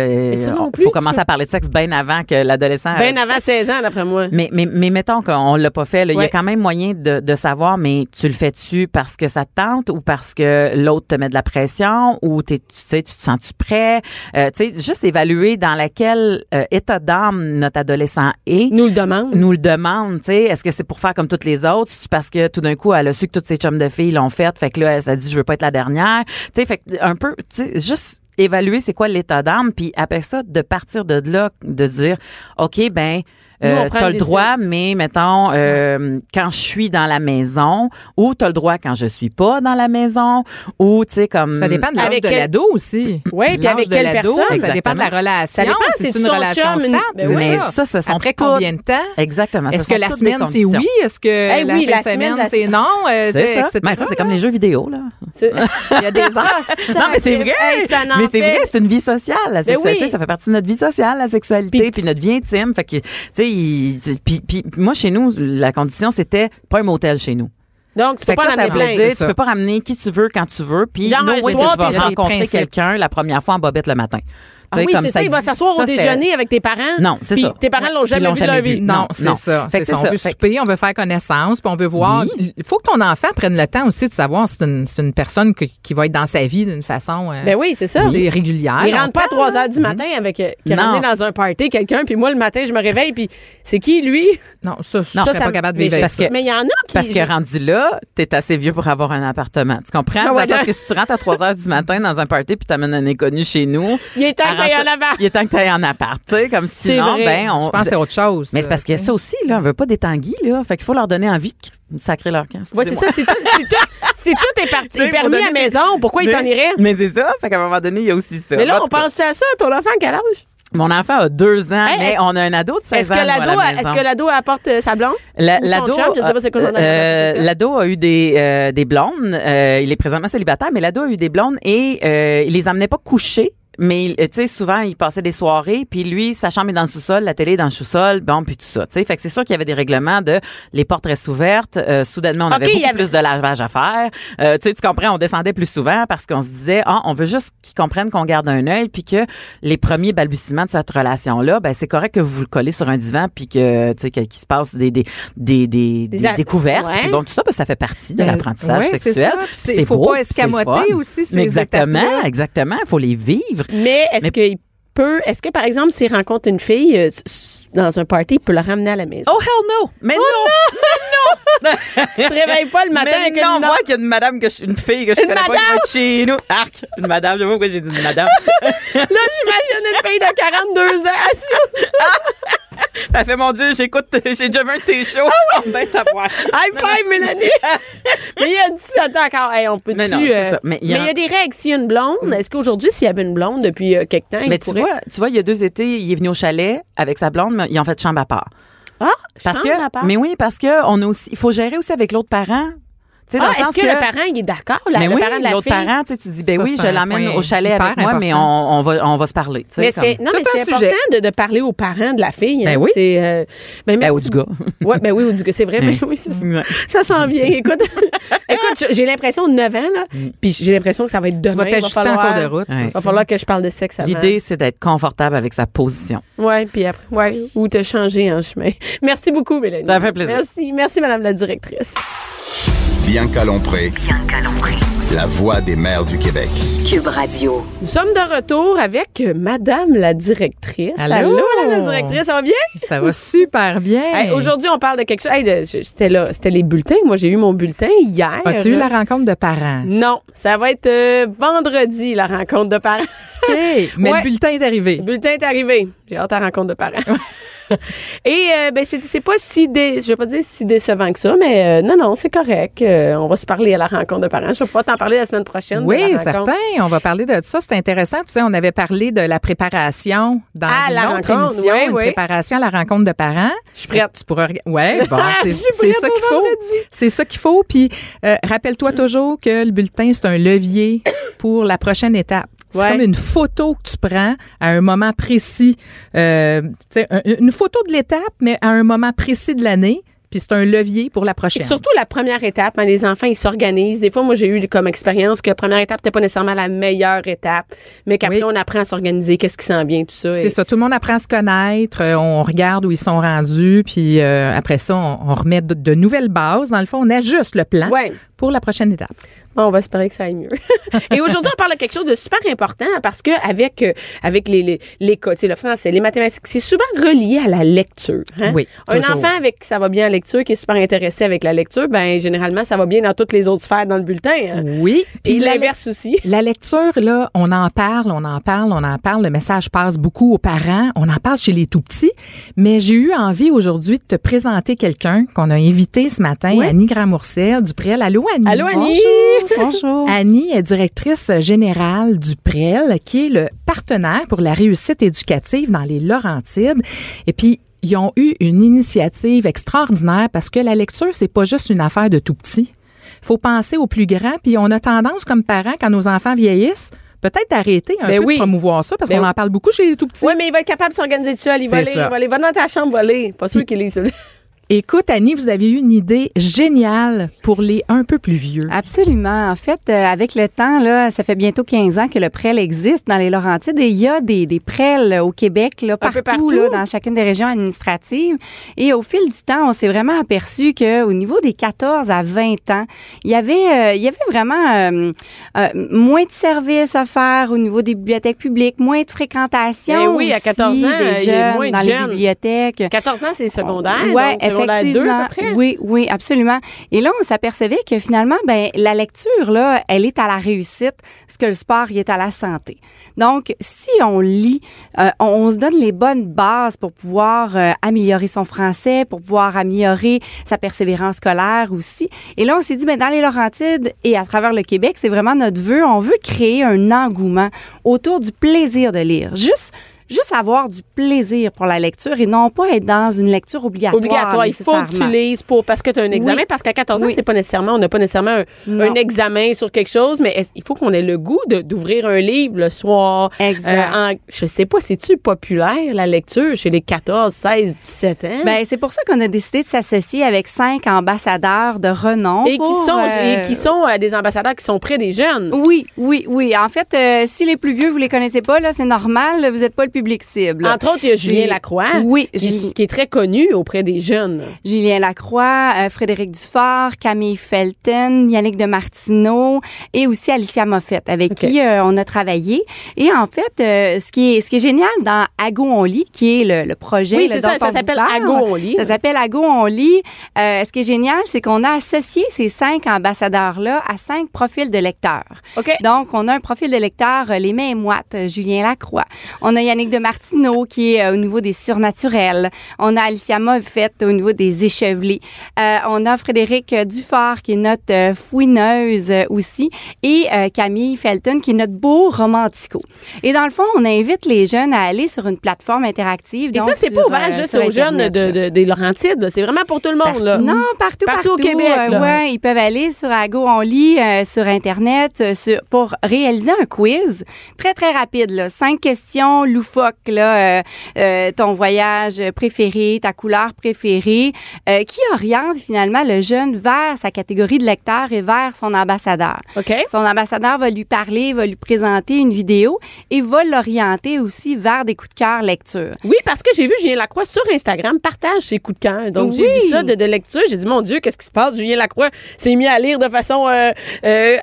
S1: non
S6: il faut commencer
S1: peux-
S6: à parler de sexe bien avant que l'adolescent.
S1: Bien
S6: euh,
S1: avant 16 ans, d'après moi.
S6: mais, mais, mais mettons qu'on l'a pas fait, il y a quand même moyen de, de savoir, mais tu le fais-tu parce que ça te tente ou parce que l'autre te met de la pression ou t'es, tu sais, tu te sens-tu prêt? Euh, tu sais, juste évaluer dans laquelle euh, état d'âme notre adolescent est.
S1: Nous le demande.
S6: Nous le demande, tu sais, est-ce que c'est pour faire comme toutes les autres? C'est parce que tout d'un coup, elle a su que toutes ses chums de filles l'ont fait, fait que là, elle s'est dit, je veux pas être la dernière. Tu sais, fait un peu, tu sais, juste évaluer c'est quoi l'état d'âme, puis après ça, de partir de là, de dire, OK, ben, euh, t'as le droit, mais mettons, euh, quand je suis dans la maison, ou t'as le droit quand je suis pas dans la maison, ou tu sais comme
S5: Ça dépend de l'âge
S1: Avec
S5: de
S1: quel-
S5: l'ado aussi.
S1: Oui, puis avec
S5: de
S1: quelle
S5: l'ado,
S1: personne?
S5: Ça dépend de la relation.
S1: Ça dépend,
S5: c'est
S1: c'est
S5: une relation
S1: chum, une-
S5: stable.
S1: Ben.
S6: Mais
S5: ça.
S6: ça, ce sont
S5: Après
S6: toutes-
S5: combien de temps?
S6: Exactement. ce
S5: Est-ce que la semaine, c'est oui? Est-ce que
S1: Eh
S5: la
S1: oui,
S5: fin
S1: la
S5: semaine, c'est non? Euh,
S6: C'est ça. Ben, ça, c'est comme les jeux vidéo, là.
S5: Il y a des heures.
S6: Non, mais c'est vrai. Mais c'est vrai, c'est une vie sociale, la
S1: Ben
S6: sexualité. Ça fait partie de notre vie sociale, la sexualité,
S1: Puis-
S6: puis, notre vie intime. Fait que, tu sais, il- puis, puis moi, chez nous, la condition, c'était pas un motel chez nous.
S1: Donc, tu peux
S6: Fait
S1: pas
S6: ça,
S1: en
S6: ça dire,
S5: ça.
S6: tu peux pas ramener qui tu veux quand tu veux. Puis,
S1: Genre,
S6: no
S1: un
S6: way
S1: soir,
S6: que je vais rencontrer quelqu'un la première fois en bobette le matin.
S1: Ah oui, c'est ça, il va s'asseoir au déjeuner avec tes parents?
S6: Non, c'est ça.
S1: Tes parents l'ont jamais vu de leur vie.
S5: Non, c'est ça. On veut souper, on veut faire connaissance, puis on veut voir. Il faut que ton enfant prenne le temps aussi de savoir si c'est une, personne qui va être dans sa vie d'une façon euh,
S1: Ben oui, c'est ça.
S5: régulière.
S1: Il rentre pas à
S5: longtemps.
S1: 3 heures du matin avec euh, qui est dans un party quelqu'un puis moi le matin je me réveille puis c'est qui lui?
S5: Non, ça, je
S6: Non,
S5: serais
S1: ça
S5: pas capable de vivre
S1: je-
S5: avec
S6: parce
S5: ça.
S1: mais il y en a qui
S6: Parce que rendu là, t'es assez vieux pour avoir un appartement. Tu comprends?
S1: Ah
S6: sens
S1: là.
S6: que si tu rentres à 3 heures du matin dans un party puis t'amènes un inconnu chez nous.
S1: Il est temps que t'ailles en.
S6: Il est temps que t'ailles en appart, tu sais, comme sinon, ben, on.
S5: Je pense que c'est autre chose.
S6: mais c'est parce qu'il y a ça aussi, là. On veut pas des tanguis, là. Fait qu'il faut leur donner envie de sacrer leur camp.
S1: Ouais, c'est ça, c'est tout, c'est tout, c'est tout est parti, permis à
S6: donner
S1: maison. Pourquoi il s'en irait?
S6: Mais c'est ça. Fait qu'à un moment donné, il y a aussi ça.
S1: Mais là, on pense à ça. Ton enfant, quel âge?
S6: Mon enfant a deux ans,
S1: Hey,
S6: mais on a un ado de 16
S1: Est-ce
S6: ans.
S1: que
S6: à
S1: l'ado,
S6: la
S1: est-ce que l'ado apporte euh, sa blonde?
S6: La- L'ado,
S1: chum, je sais pas c'est quoi son
S6: euh, l'ado a eu des, euh, des blondes. Euh, il est présentement célibataire, mais l'ado a eu des blondes et euh, il les amenait pas coucher. Mais euh, tu sais, souvent, il passait des soirées, puis lui, sa chambre est dans le sous-sol, la télé est dans le sous-sol, bon, puis tout ça. Tu sais, fait que c'est sûr qu'il y avait des règlements de les portes restent ouvertes. euh, soudainement, on
S1: Ok,
S6: avait beaucoup
S1: avait-
S6: plus de lavage à faire. Euh, tu sais, tu comprends, on descendait plus souvent parce qu'on se disait, ah, on veut juste qu'ils comprennent qu'on garde un œil, puis que les premiers balbutiements de cette relation-là, ben c'est correct que vous le collez sur un divan, puis que tu sais qu'il se passe des des des des,
S1: Des
S6: des
S1: a-
S6: découvertes.
S1: Ouais.
S6: Bon, tout ça, ben, ça fait partie de
S5: Ben,
S6: l'apprentissage
S5: ouais,
S6: sexuel.
S5: c'est- faut
S6: beau,
S5: pas escamoter aussi ces
S6: Exactement, exactement. Il faut les vivre.
S1: Mais est-ce
S6: Mais-
S1: qu'il peut, est-ce que par exemple, s'il rencontre une fille euh, dans un party, il peut la ramener à la maison?
S6: Oh hell no! Mais non!
S1: Tu te réveilles pas le matin
S6: Mais
S1: avec
S6: non,
S1: une
S6: moi qu'il y a une madame que je, une fille que je
S1: Une
S6: connais pas qui va chez nous. Arc! Une madame, je sais pas pourquoi j'ai dit une madame.
S1: Là, j'imagine une fille de 42 ans assise.
S6: Elle fait mon Dieu, j'écoute, j'ai déjà vu un de tes shows.
S1: Ah
S6: Ben t'avoir.
S1: High five, Mélanie! mais il y a 17 ans encore. Hey, on peut
S6: Mais non, ça. Mais il y a-
S1: a des règles. S'il y a une blonde, est-ce qu'aujourd'hui, s'il y avait une blonde depuis euh, quelque temps, il
S6: Mais tu
S1: pourrait...
S6: vois, tu vois, il y a deux étés, il est venu au chalet avec sa blonde, mais ils ont fait chambre à part.
S1: Ah,
S6: Parce
S1: chambre
S6: que,
S1: à part?
S6: mais oui, parce que on a aussi, il faut gérer aussi avec l'autre parent.
S1: Ah, est-ce
S6: sens
S1: que, le parent, il est d'accord? la-
S6: mais
S1: le
S6: oui,
S1: parent de la
S6: l'autre
S1: fille?
S6: parent, tu dis, ben
S5: Ça,
S6: oui,
S5: c'est
S6: je l'emmène au chalet avec moi, mais on, va, on va se parler. tu sais,
S1: Mais c'est non mais c'est important de, de parler aux parents de la fille.
S5: Ben
S1: hein.
S5: oui.
S1: C'est euh, ben,
S6: Ben, ou du gars.
S1: Ouais, ben oui, ou du gars, c'est vrai. Ben oui, ça,
S6: Ouais.
S1: ça s'en vient. Écoute, écoute, j'ai l'impression de 9 ans là, puis j'ai l'impression que ça va être demain.
S5: Tu vas
S1: Il va
S5: t'ajuster en
S1: falloir-
S5: cours de route.
S6: Ouais.
S1: Il va falloir que je parle de sexe avant.
S6: L'idée, c'est d'être confortable avec sa position.
S1: Ouais, puis après, ouais, ou te changer en chemin. Merci beaucoup, Mélanie.
S6: Ça fait plaisir.
S1: Merci, merci, Madame la directrice.
S3: Bianca Lompré,
S4: Bianca Lompré.
S3: la voix des mères du Québec.
S4: Cube Radio.
S1: Nous sommes de retour avec euh, Madame la directrice.
S5: Allô?
S1: Madame la directrice, ça va bien?
S5: Ça va super bien.
S1: Hey, Aujourd'hui, on parle de quelque chose. Hey, c'était là, c'était les bulletins. Moi, j'ai eu mon bulletin hier.
S5: As-tu eu la rencontre de parents?
S1: Non, ça va être euh, vendredi, la rencontre de parents.
S5: OK. Mais
S1: Ouais.
S5: le bulletin est arrivé.
S1: Le bulletin est arrivé. J'ai hâte à la rencontre de parents. Et euh, ben c'est c'est pas si dé, je vais pas dire si décevant que ça, mais euh, non non c'est correct. Euh, on va se parler à la rencontre de parents. Je vais pouvoir t'en parler la semaine prochaine.
S5: Oui, certain. On va parler de ça. C'est intéressant. Tu sais, on avait parlé de la préparation dans
S1: À
S5: une
S1: la
S5: autre
S1: rencontre,
S5: émission,
S1: oui,
S5: une
S1: oui.
S5: préparation à la rencontre de parents.
S1: Je suis prête.
S5: Tu pourras. Ouais, bon, c'est ça qu'il faut. C'est ça qu'il faut. Puis euh, rappelle-toi toujours que le bulletin c'est un levier pour la prochaine étape. C'est
S1: Ouais.
S5: comme une photo que tu prends à un moment précis. Euh, tu sais, un- une photo de l'étape, mais à un moment précis de l'année. Puis c'est un levier pour la
S1: Et
S5: prochaine.
S1: surtout la première étape, hein, les enfants ils s'organisent. Des fois, moi j'ai eu comme expérience que la première étape n'était pas nécessairement la meilleure étape, mais qu'après
S5: Oui.
S1: on apprend à s'organiser, qu'est-ce qui s'en vient, tout ça.
S5: C'est
S1: Et-
S5: ça, tout le monde apprend à se connaître, euh, on regarde où ils sont rendus, puis euh, après ça, on, on remet de, de nouvelles bases. Dans le fond, on ajuste le plan
S1: Ouais.
S5: Pour la prochaine étape.
S1: Bon, on va espérer que ça aille mieux. Et aujourd'hui, on parle de quelque chose de super important parce que avec euh, avec les les, les le français, les mathématiques, c'est souvent relié à la lecture. hein?
S5: Oui,
S1: Un
S5: toujours.
S1: enfant avec qui ça va bien en lecture, qui est super intéressé avec la lecture, ben généralement ça va bien dans toutes les autres sphères dans le bulletin. hein?
S5: Oui,
S1: Et
S5: la,
S1: l'inverse aussi.
S5: la lecture, là, on en parle, on en parle, on en parle. Le message passe beaucoup aux parents. On en parle chez les tout petits. Mais j'ai eu envie aujourd'hui de te présenter quelqu'un qu'on a invité ce matin,
S1: Ouais.
S5: Annie Gramourcel du Prel. Allô, Annie.
S1: Allô, Annie?
S5: Bonjour. Annie est directrice générale du PREL, qui est le partenaire pour la réussite éducative dans les Laurentides. Et puis, ils ont eu une initiative extraordinaire parce que la lecture, c'est pas juste une affaire de tout petit. faut penser aux plus grands. Puis on a tendance, comme parents, quand nos enfants vieillissent, peut-être d'arrêter un
S1: Ben
S5: peu
S1: oui.
S5: de promouvoir ça parce
S1: Ben
S5: qu'on
S1: oui.
S5: en parle beaucoup chez les tout petits.
S1: Oui, mais il va être capable de s'organiser tout seul. Il va aller, il va aller, va dans ta chambre, va aller. Pas sûr qu'il lise.
S5: Écoute, Annie, vous avez eu une idée géniale pour les un peu plus vieux.
S7: Absolument. En fait, euh, avec le temps, là, ça fait bientôt 15 ans que le prêle existe dans les Laurentides et il y a des, des prêles au Québec, là, partout,
S1: partout.
S7: Là, dans chacune des régions administratives. Et au fil du temps, on s'est vraiment aperçu que au niveau des 14 à 20 ans, il y avait, euh, il y avait vraiment euh, euh, moins de services à faire au niveau des bibliothèques publiques, moins de fréquentation.
S1: Ben oui, à
S7: aussi
S1: 14 ans,
S7: des
S1: il y a moins de
S7: dans
S1: jeunes.
S7: les bibliothèques.
S1: 14 ans, c'est secondaire.
S7: Ouais,
S1: donc secondaire 2
S7: effectivement.
S1: à peu près?
S7: Oui, oui, absolument. Et là, on s'apercevait que finalement, ben, la lecture, là, elle est à la réussite, ce que le sport, il est à la santé. Donc, si on lit, euh, on, on se donne les bonnes bases pour pouvoir euh, améliorer son français, pour pouvoir améliorer sa persévérance scolaire aussi. Et là, on s'est dit, ben, dans les Laurentides et à travers le Québec, c'est vraiment notre vœu. On veut créer un engouement autour du plaisir de lire. Juste juste avoir du plaisir pour la lecture et non pas être dans une lecture obligatoire.
S1: Obligatoire. Il faut que tu lises pour, parce que tu as un examen.
S7: Oui.
S1: Parce qu'à 14 ans,
S7: Oui.
S1: c'est pas nécessairement, on n'a pas nécessairement un, examen sur quelque chose, mais il faut qu'on ait le goût d'ouvrir un livre le soir.
S7: Exact.
S1: Euh, en- je sais pas, c'est-tu populaire, la lecture, chez les 14, 16, 17 ans?
S7: Ben, c'est pour ça qu'on a décidé de s'associer avec cinq ambassadeurs de renom.
S1: et, qui sont,
S7: euh,
S1: et qui sont euh, des ambassadeurs qui sont près des jeunes.
S7: Oui, oui, oui. En fait, euh, si les plus vieux, vous les connaissez pas, là, c'est normal, vous n'êtes pas le public cible.
S1: Entre autres, il y a Julien Lacroix.
S7: Oui,
S1: qui, est très connu auprès des jeunes.
S7: Julien Lacroix, euh, Frédéric Dufort, Camille Felton, Yannick de Martineau et aussi Alicia Moffett, avec qui euh, on a travaillé. Et en fait, euh, ce qui est ce qui est génial dans Ago on lit, qui est le, le projet,
S1: Oui, c'est ça, ça s'appelle Ago on lit.
S7: Ça s'appelle Ago on lit. Euh, ce qui est génial, c'est qu'on a associé ces cinq ambassadeurs-là à cinq profils de lecteurs.
S1: OK.
S7: Donc, on a un profil de lecteur, les mains moites, Julien Lacroix. On a Yannick de Martineau, qui est euh, au niveau des surnaturels. On a Alicia Moffett au niveau des échevelés. Euh, on a Frédéric Dufort, qui est notre euh, fouineuse aussi. Et euh, Camille Felton, qui est notre beau romantico. Et dans le fond, on invite les jeunes à aller sur une plateforme interactive.
S1: Et
S7: donc
S1: ça, c'est pas ouvert juste aux jeunes de, des Laurentides. C'est vraiment pour tout le monde. Là.
S7: Non, partout,
S1: Partout
S7: partout.
S1: au Québec, là.
S7: ouais, ils peuvent aller sur Ago On lit euh, sur Internet sur, pour réaliser un quiz très, très rapide. Là. Cinq questions loufoques. Là, euh, euh, ton voyage préféré, ta couleur préférée, euh, qui oriente finalement le jeune vers sa catégorie de lecteur et vers son ambassadeur?
S1: OK.
S7: Son ambassadeur va lui parler, va lui présenter une vidéo et va l'orienter aussi vers des coups de cœur lecture.
S1: Oui, parce que j'ai vu Julien Lacroix sur Instagram partage ses coups de cœur. Donc, j'ai vu ça de, de lecture. J'ai dit, mon Dieu, qu'est-ce qui se passe? Julien Lacroix s'est mis à lire de façon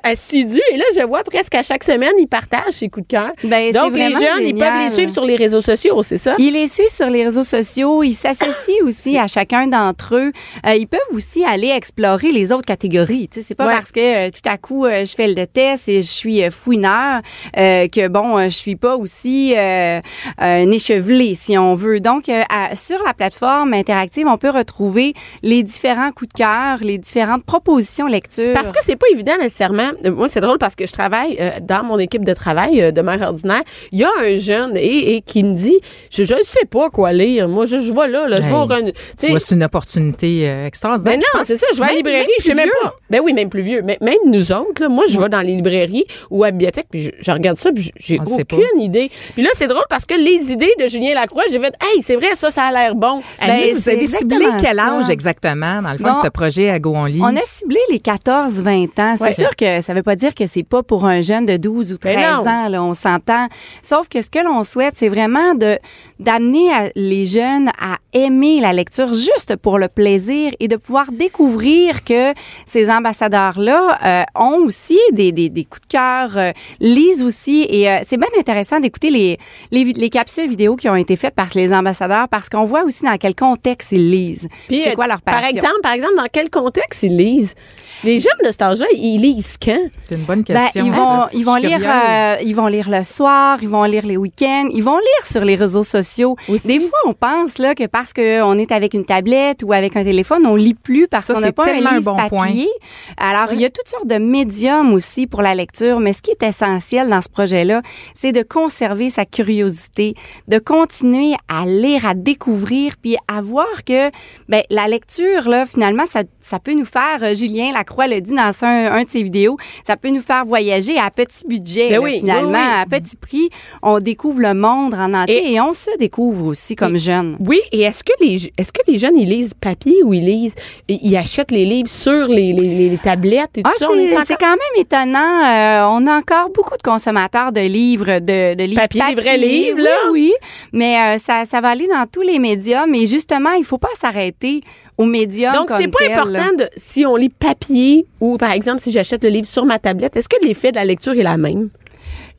S1: assidue. Et là, je vois presque à chaque semaine, il partage ses coups de cœur.
S7: Ben,
S1: Donc, les jeunes, ils peuvent les suivre sur les réseaux sociaux, c'est ça?
S7: Ils les suivent sur les réseaux sociaux. Ils s'associent aussi à chacun d'entre eux. Euh, ils peuvent aussi aller explorer les autres catégories. Tu sais, c'est pas
S1: Ouais.
S7: parce que euh, tout à coup euh, je fais le test et je suis fouineur que bon, je suis pas aussi un échevelé si on veut. Donc à- sur la plateforme interactive, on peut retrouver les différents coups de cœur, les différentes propositions lecture.
S1: Parce que c'est pas évident nécessairement. Moi, c'est drôle parce que je travaille dans mon équipe de travail de mère ordinaire. Il y a un jeune et, et qui me dit, je je sais pas quoi lire. Moi, je, je vois là, là, je
S5: Hey,
S1: vois tu sais,
S5: vois, c'est une opportunité euh, extraordinaire.
S1: Ben
S5: Je
S1: non, c'est ça, je vais à la librairie, je sais
S5: plus
S1: même pas. Ben oui, même plus vieux. Mais même nous autres, là, moi, je vais dans les librairies ou à la bibliothèque, puis je, je regarde ça, puis j'ai aucune idée. Puis là, c'est drôle parce que les idées de Julien Lacroix, j'ai fait, hey, c'est vrai, ça, ça a l'air bon.
S5: Annie,
S7: Ben,
S5: vous avez ciblé quel
S7: ça.
S5: âge exactement, dans le fond,
S7: Bon,
S5: de ce projet à Go On Lit?
S7: On a ciblé les 14-20 ans. C'est
S1: Ouais.
S7: sûr que ça veut pas dire que c'est pas pour un jeune de 12 ou 13
S1: Ben
S7: ans, là, on s'entend. Sauf que ce que l'on souhaite, c'est vraiment de d'amener les jeunes à aimer la lecture juste pour le plaisir et de pouvoir découvrir que ces ambassadeurs-là euh, ont aussi des, des, des coups de cœur, euh, lisent aussi. Et euh, c'est bien intéressant d'écouter les, les, capsules vidéo qui ont été faites par les ambassadeurs parce qu'on voit aussi dans quel contexte ils lisent.
S1: Puis,
S7: c'est
S1: euh,
S7: quoi leur passion?
S1: Par exemple, par exemple, dans quel contexte ils lisent? Les jeunes de cet âge-là, ils lisent quand?
S5: C'est une bonne
S7: Ben,
S5: question.
S7: ils vont,
S5: ça.
S7: ils vont lire, euh, ils vont lire le soir, ils vont lire les week-ends, ils vont lire sur les réseaux sociaux.
S1: Aussi.
S7: Des fois, on pense là que parce qu'on est avec une tablette ou avec un téléphone, on lit plus parce qu'on n'a pas un livre
S5: bon
S7: papier. Alors, il y a toutes sortes de médiums aussi pour la lecture, mais ce qui est essentiel dans ce projet-là, c'est de conserver sa curiosité, de continuer à lire, à découvrir, puis à voir que ben, la lecture, là, finalement, ça, ça peut nous faire, euh, Julien Lacroix le dit dans un, un de ses vidéos, ça peut nous faire voyager à petit budget,
S1: Ben
S7: là,
S1: oui,
S7: finalement,
S1: oui, oui.
S7: à petit prix. On découvre le monde en entier et, on se découvre aussi comme jeunes.
S1: Oui, et est-ce que les est-ce que les jeunes ils lisent papier ou ils lisent ils achètent les livres sur les, les, les tablettes et tout
S7: Ah,
S1: ça?
S7: C'est
S1: encore-
S7: quand même étonnant. Euh, on a encore beaucoup de consommateurs de livres, de, de livres
S1: Papier, les vrais livres, là.
S7: Oui, oui. Mais euh, ça, ça va aller dans tous les médias. Mais justement, il faut pas s'arrêter aux médias.
S1: Donc, c'est pas important de, si on lit papier ou, par exemple, si j'achète le livre sur ma tablette, est-ce que l'effet de la lecture est la même?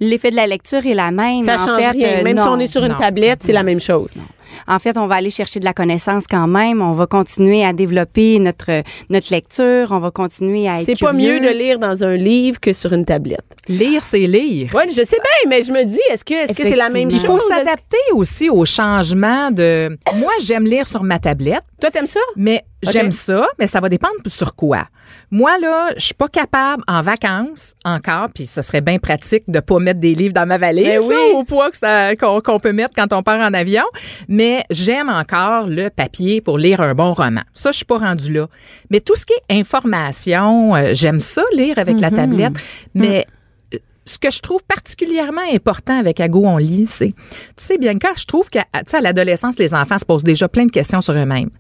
S7: L'effet de la lecture est la même.
S1: Ça
S7: en
S1: change
S7: fait,
S1: rien.
S7: euh,
S1: Même si on est sur une tablette, c'est la même chose.
S7: En fait, on va aller chercher de la connaissance quand même. On va continuer à développer notre notre lecture. On va continuer à être
S1: C'est pas
S7: curieux.
S1: mieux de lire dans un livre que sur une tablette.
S5: Lire, c'est lire.
S1: Oui, je sais bien, mais je me dis, est-ce que est-ce que c'est la même
S5: Il
S1: chose?
S5: faut s'adapter aussi au changement de. Moi, j'aime lire sur ma tablette,
S1: Toi, t'aimes ça?
S5: mais j'aime ça, mais ça va dépendre sur quoi. Moi, là, je suis pas capable en vacances encore, puis ce serait bien pratique de pas mettre des livres dans ma valise,
S1: Ben oui.
S5: là, au poids que ça- qu'on qu'on peut mettre quand on part en avion. Mais j'aime encore le papier pour lire un bon roman. Ça, je suis pas rendue là. Mais tout ce qui est information, euh, j'aime ça lire avec la tablette,
S1: Mm.
S5: mais euh, ce que je trouve particulièrement important avec Ago on lit, c'est, tu sais bien quand je trouve qu'à l'adolescence, les enfants se posent déjà plein de questions sur eux-mêmes.